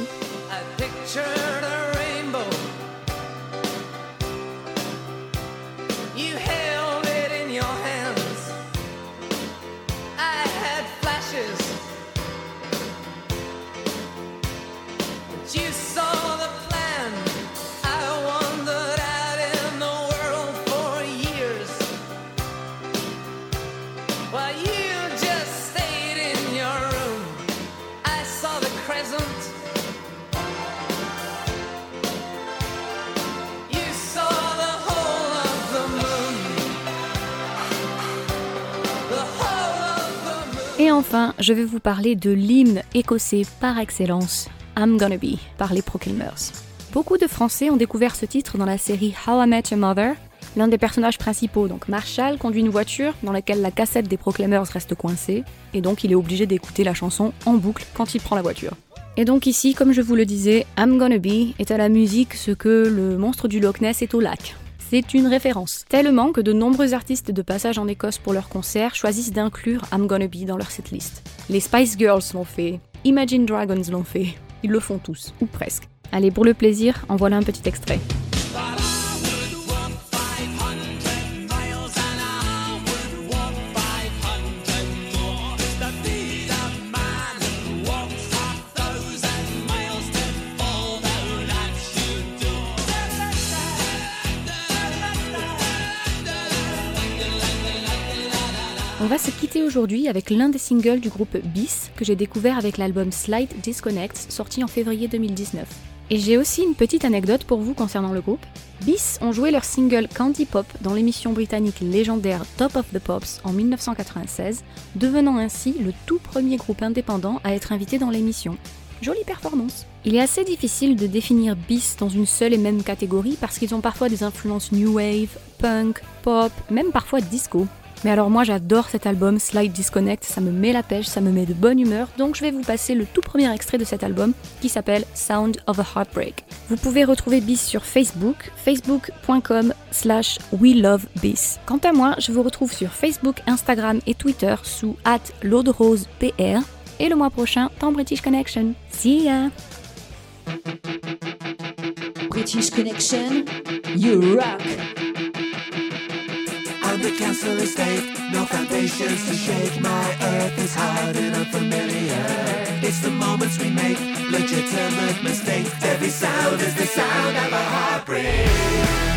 Enfin, je vais vous parler de l'hymne écossais par excellence, I'm Gonna Be, par les Proclaimers. Beaucoup de Français ont découvert ce titre dans la série How I Met Your Mother. L'un des personnages principaux, donc Marshall, conduit une voiture dans laquelle la cassette des Proclaimers reste coincée, et donc il est obligé d'écouter la chanson en boucle quand il prend la voiture. Et donc ici, comme je vous le disais, I'm Gonna Be est à la musique ce que le monstre du Loch Ness est au lac. C'est une référence, tellement que de nombreux artistes de passage en Écosse pour leurs concerts choisissent d'inclure I'm Gonna Be dans leur setlist. Les Spice Girls l'ont fait, Imagine Dragons l'ont fait, ils le font tous, ou presque. Allez, pour le plaisir, en voilà un petit extrait. Va se quitter aujourd'hui avec l'un des singles du groupe Bis que j'ai découvert avec l'album Slide Disconnect sorti en février 2019. Et j'ai aussi une petite anecdote pour vous concernant le groupe. Bis ont joué leur single Candy Pop dans l'émission britannique légendaire Top of the Pops en 1996, devenant ainsi le tout premier groupe indépendant à être invité dans l'émission. Jolie performance. Il est assez difficile de définir Bis dans une seule et même catégorie parce qu'ils ont parfois des influences new wave, punk, pop, même parfois disco. Mais alors moi j'adore cet album Slide Disconnect, ça me met la pêche, ça me met de bonne humeur, donc je vais vous passer le tout premier extrait de cet album qui s'appelle Sound of a Heartbreak. Vous pouvez retrouver Bis sur Facebook, facebook.com slash we love Bis. Quant à moi, je vous retrouve sur Facebook, Instagram et Twitter sous at PR et le mois prochain dans British Connection. See ya! British Connection, you rock. The castle estate, no foundations to shake. My earth is hard and unfamiliar. It's the moments we make, legitimate mistakes. Every sound is the sound of a heartbreak.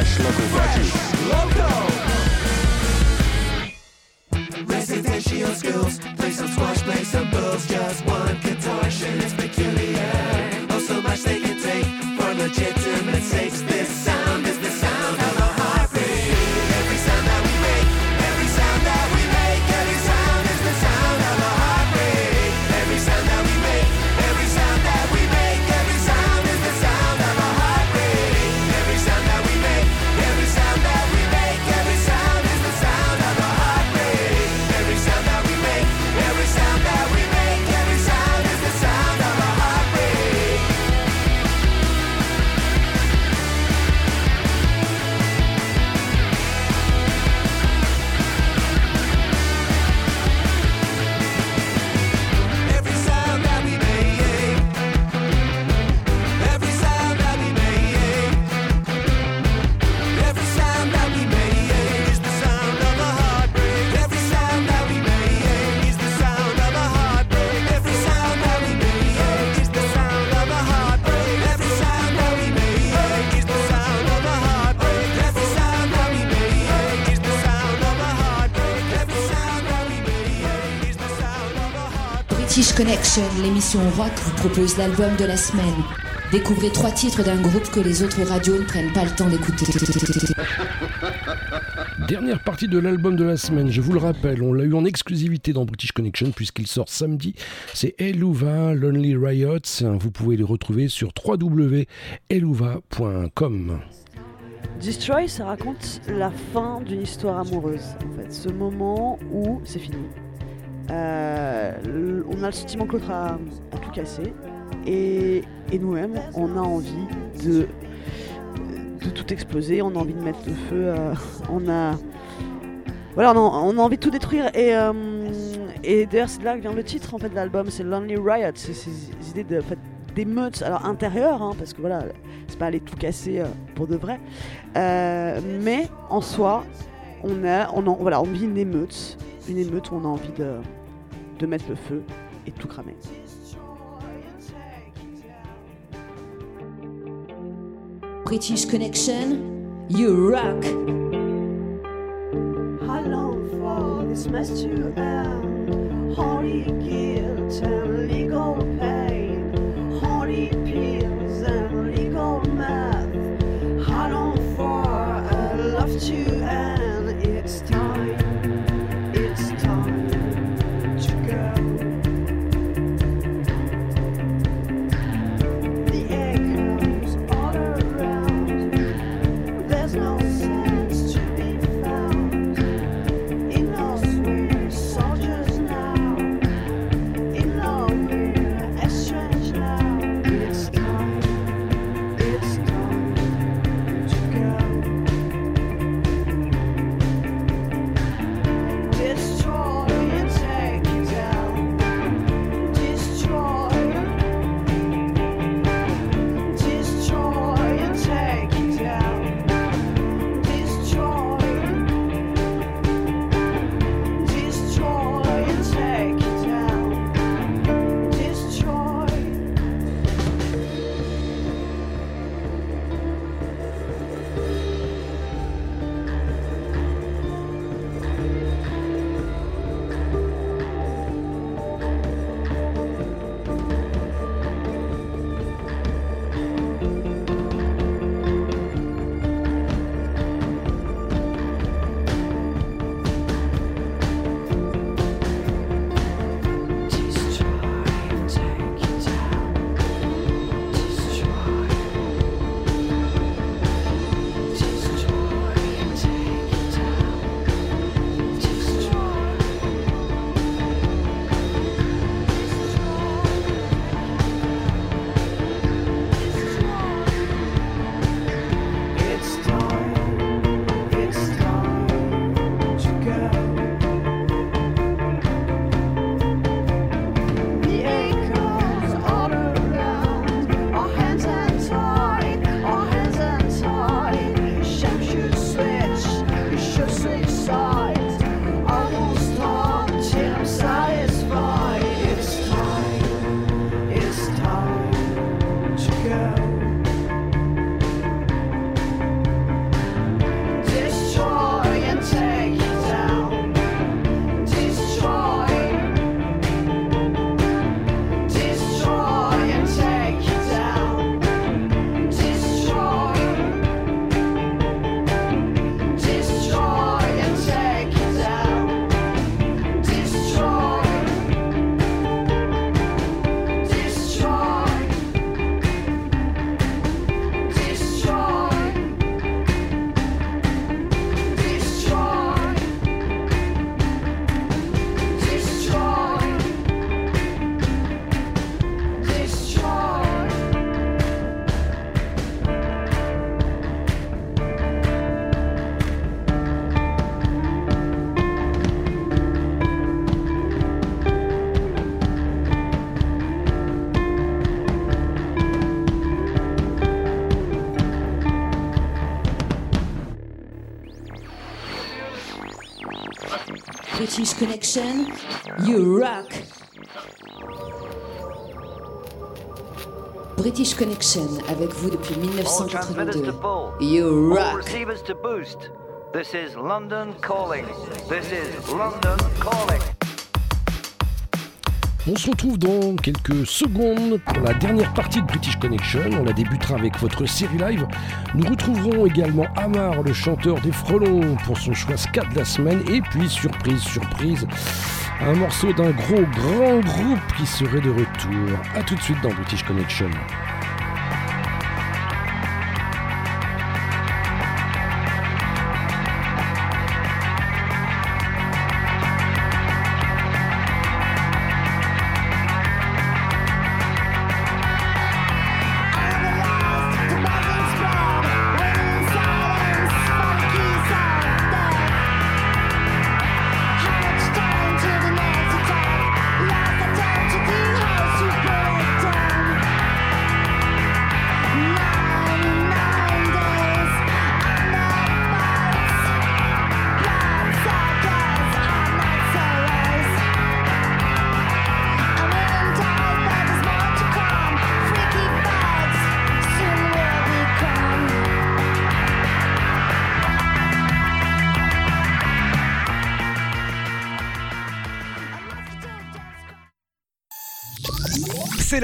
Fresh local produce. Residential schools, play some squash, play some bulls, just one Connection, l'émission rock, vous propose l'album de la semaine. Découvrez trois titres d'un groupe que les autres radios ne prennent pas le temps d'écouter. <laughs> Dernière partie de l'album de la semaine, je vous le rappelle, on l'a eu en exclusivité dans British Connection puisqu'il sort samedi. C'est Eluva Lonely Riots. Vous pouvez les retrouver sur www.eluva.com. Destroy, ça raconte la fin d'une histoire amoureuse. En fait, ce moment où c'est fini. Euh, on a le sentiment que l'autre a, tout cassé. Et, nous-mêmes, on a envie de, tout exploser. On a envie de mettre le feu. euh, on a. Voilà, on a, on a envie de tout détruire. Et, euh, et d'ailleurs, c'est de là que vient le titre en fait, de l'album. C'est Lonely Riot. C'est ces idées de, en fait, d'émeutes, alors intérieures, hein, parce que voilà, c'est pas aller tout casser pour de vrai. Mais en soi, on a, on, voilà, on vit une émeute, une émeute où on a envie de, de mettre le feu et tout cramer. British Connection, you rock! How long for this mess to end? Holy guilt and legal pain, holy pills and legal math. How long for a love to end? It's time, British Connection, you rock! British Connection avec vous depuis All transmitters 1982. to full. You rock! This is London calling. This is London calling. On se retrouve dans quelques secondes pour la dernière partie de British Connection. On la débutera avec votre série live. Nous retrouverons également Amar, le chanteur des Frelons, pour son choix ska de la semaine. Et puis, surprise, surprise, un morceau d'un gros, grand groupe qui serait de retour. A tout de suite dans British Connection.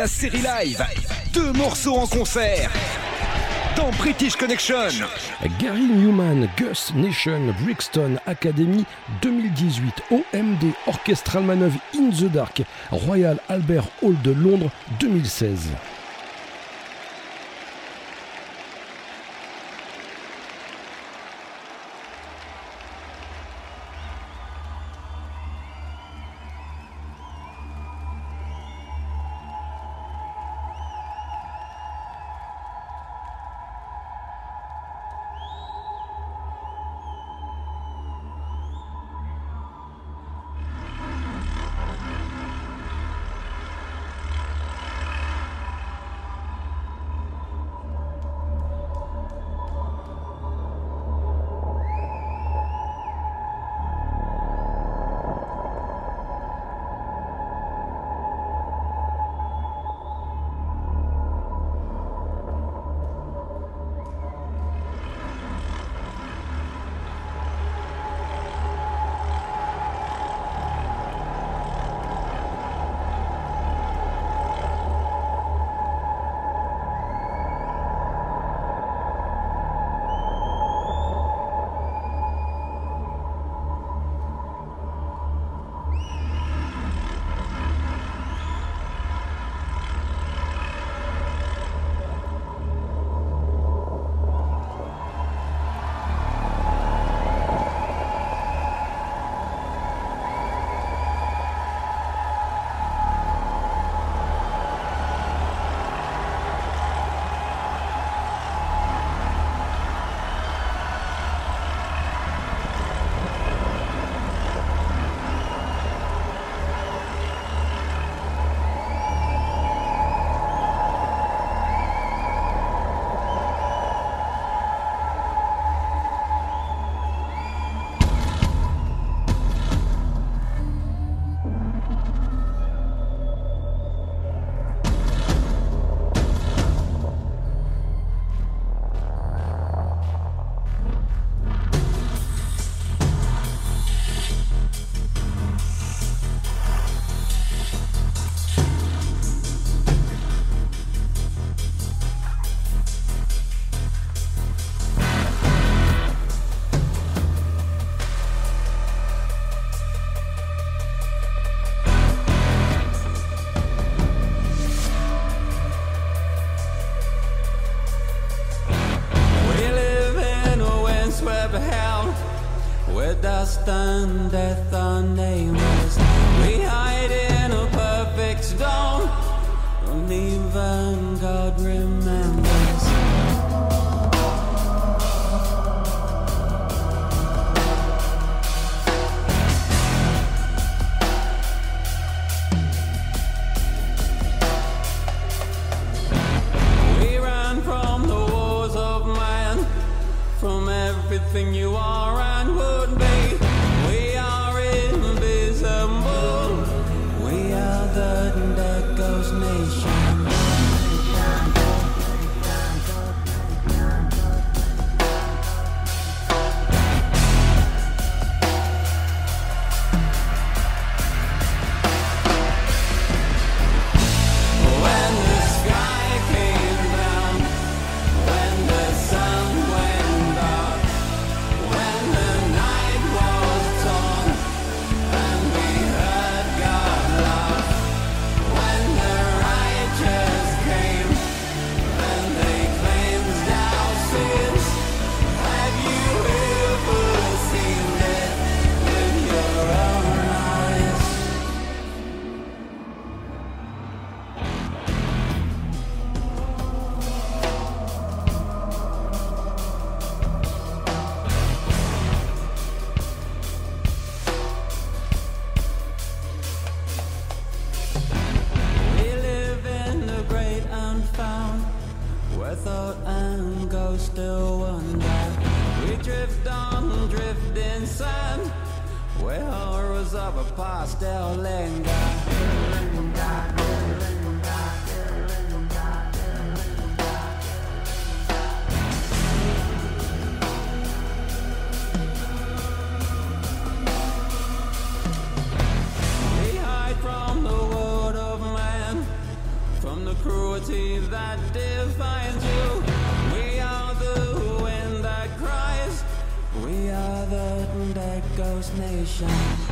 Série live. Deux morceaux en concert. Dans British Connection. Gary Newman, Gus Nation, Brixton Academy 2018, OMD Orchestral Manœuvre in the Dark, Royal Albert Hall de Londres 2016. The horrors of a pastel lingo. Ghost nation.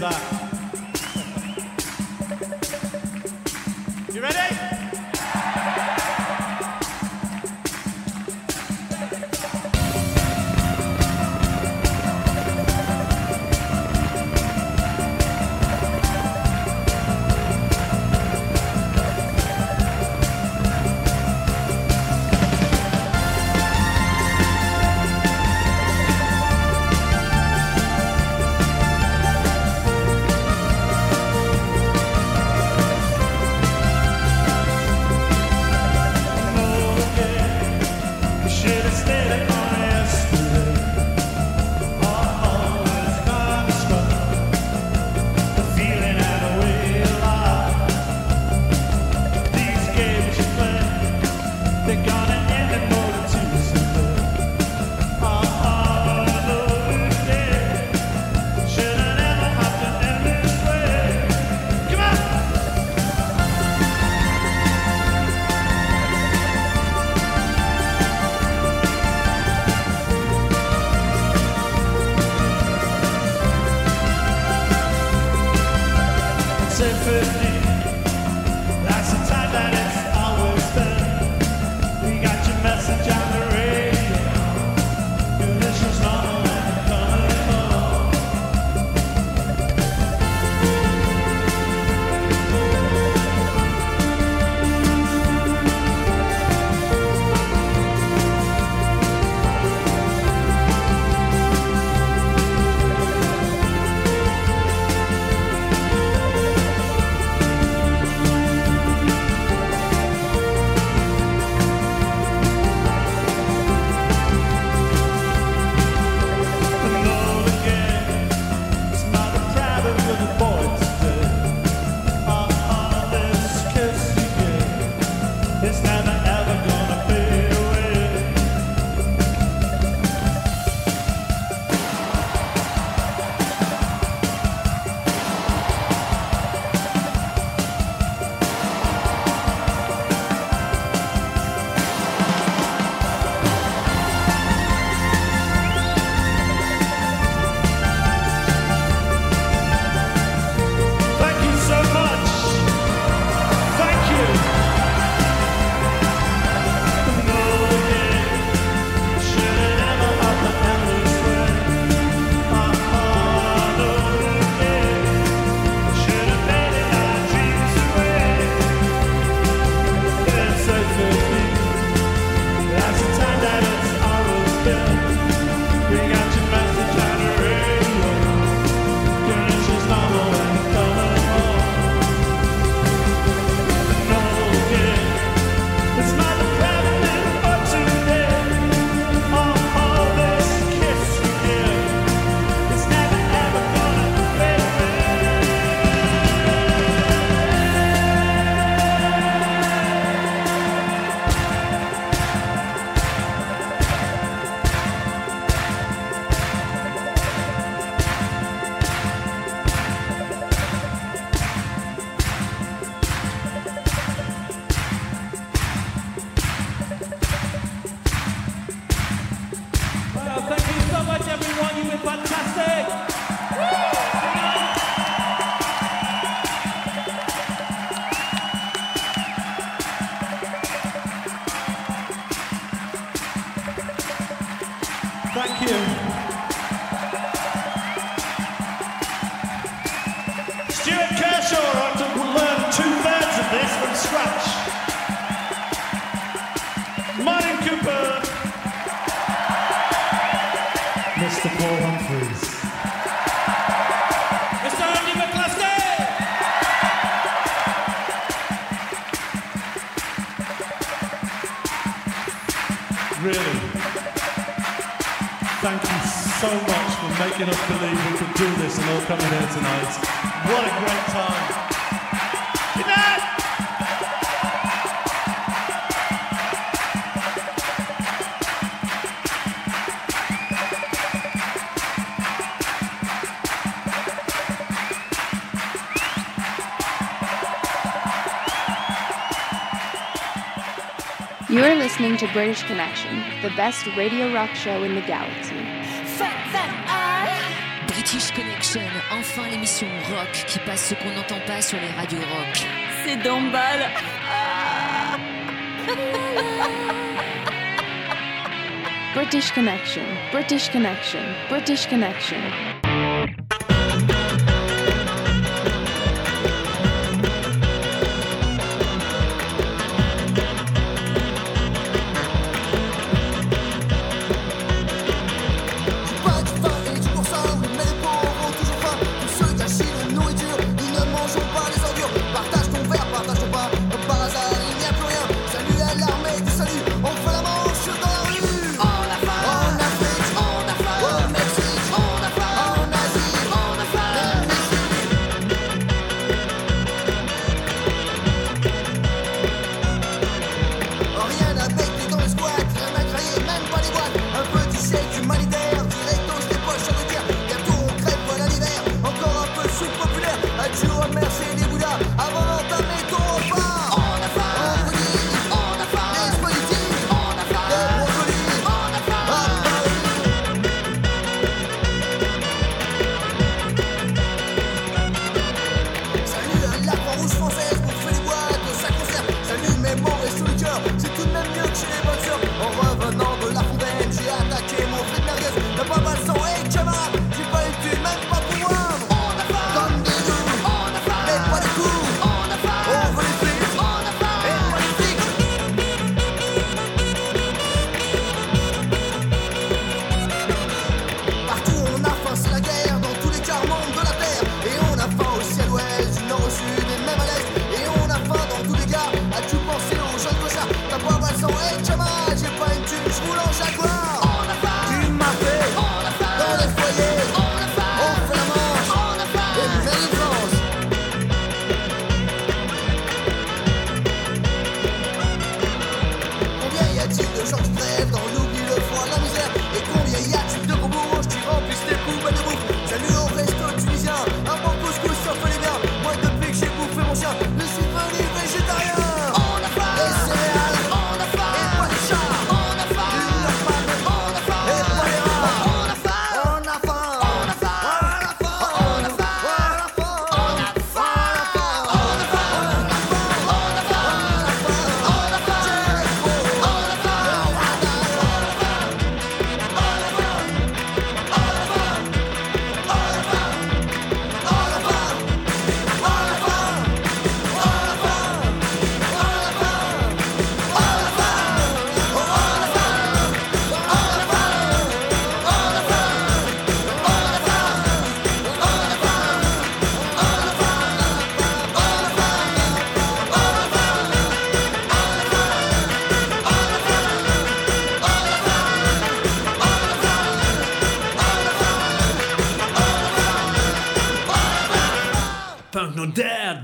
How coming here tonight. What a great time. You are listening to British Connection, the best radio rock show in the galaxy. British Connection, enfin l'émission rock qui passe ce qu'on n'entend pas sur les radios rock. C'est d'emballe British Connection, British Connection, British Connection.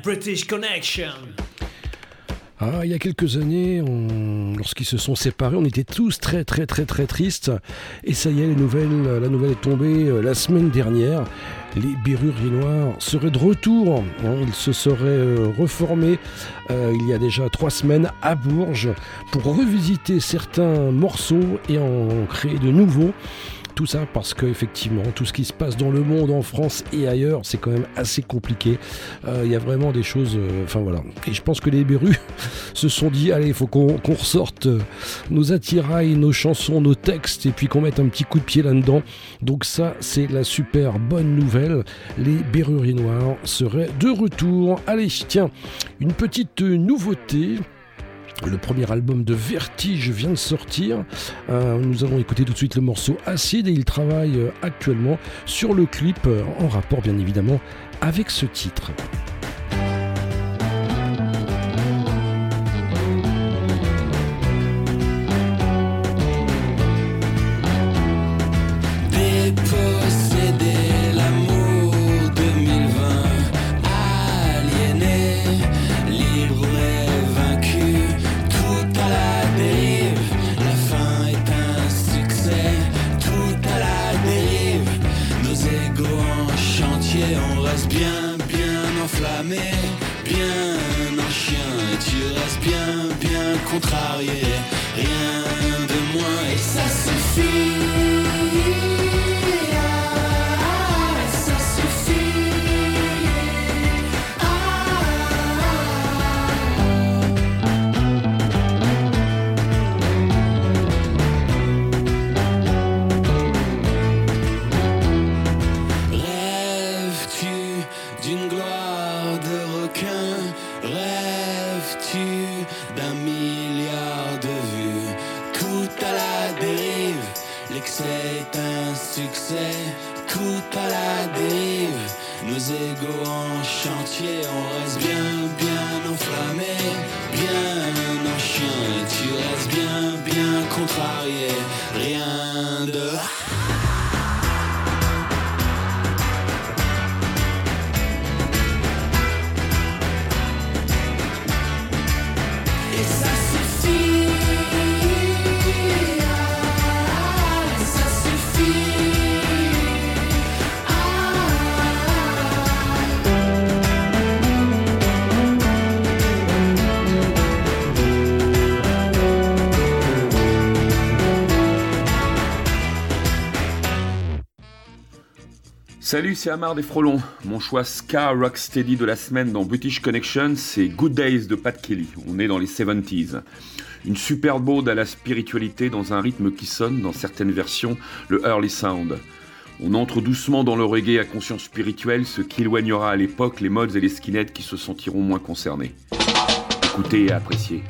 British Connection. Ah, il y a quelques années, lorsqu'ils se sont séparés, on était tous très très très très tristes. Et ça y est, la nouvelle est tombée euh, la semaine dernière. Les Béruriers Noirs seraient de retour. Hein. ils se seraient euh, reformés euh, il y a déjà trois semaines à Bourges pour revisiter certains morceaux et en créer de nouveaux. Tout ça parce que effectivement, tout ce qui se passe dans le monde, en France et ailleurs, c'est quand même assez compliqué. Euh, Il y a vraiment des choses. euh, Enfin voilà. Et je pense que les Berus <laughs> se sont dit allez, faut qu'on ressorte euh, nos attirails, nos chansons, nos textes, et puis qu'on mette un petit coup de pied là-dedans. Donc ça, c'est la super bonne nouvelle. Les Berruriers Noirs seraient de retour. Allez, tiens, une petite nouveauté. Le premier album de Vertige vient de sortir. Euh, nous allons écouter tout de suite le morceau Acide et il travaille euh, actuellement sur le clip euh, en rapport bien évidemment avec ce titre. Salut, c'est Amar des Frelons. Mon choix ska rocksteady de la semaine dans British Connection, c'est Good Days de Pat Kelly. On est dans les 70s. Une superbe ode à la spiritualité dans un rythme qui sonne, dans certaines versions, le early sound. On entre doucement dans le reggae à conscience spirituelle, ce qui éloignera à l'époque les mods et les skinheads qui se sentiront moins concernés. Écoutez et appréciez.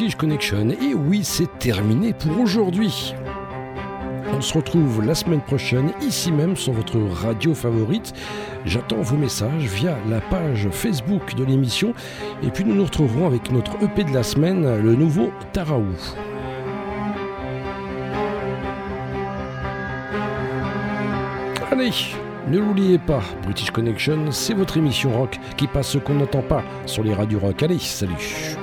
Prestige Connection. Et oui, c'est terminé pour aujourd'hui. On se retrouve la semaine prochaine, ici même, sur votre radio favorite. J'attends vos messages via la page Facebook de l'émission. Et puis nous nous retrouverons avec notre EP de la semaine, le nouveau Taraou. Allez, ne l'oubliez pas, British Connection, c'est votre émission rock qui passe ce qu'on n'entend pas sur les radios rock. Allez, salut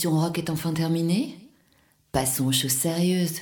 émission rock est enfin terminée, passons aux choses sérieuses.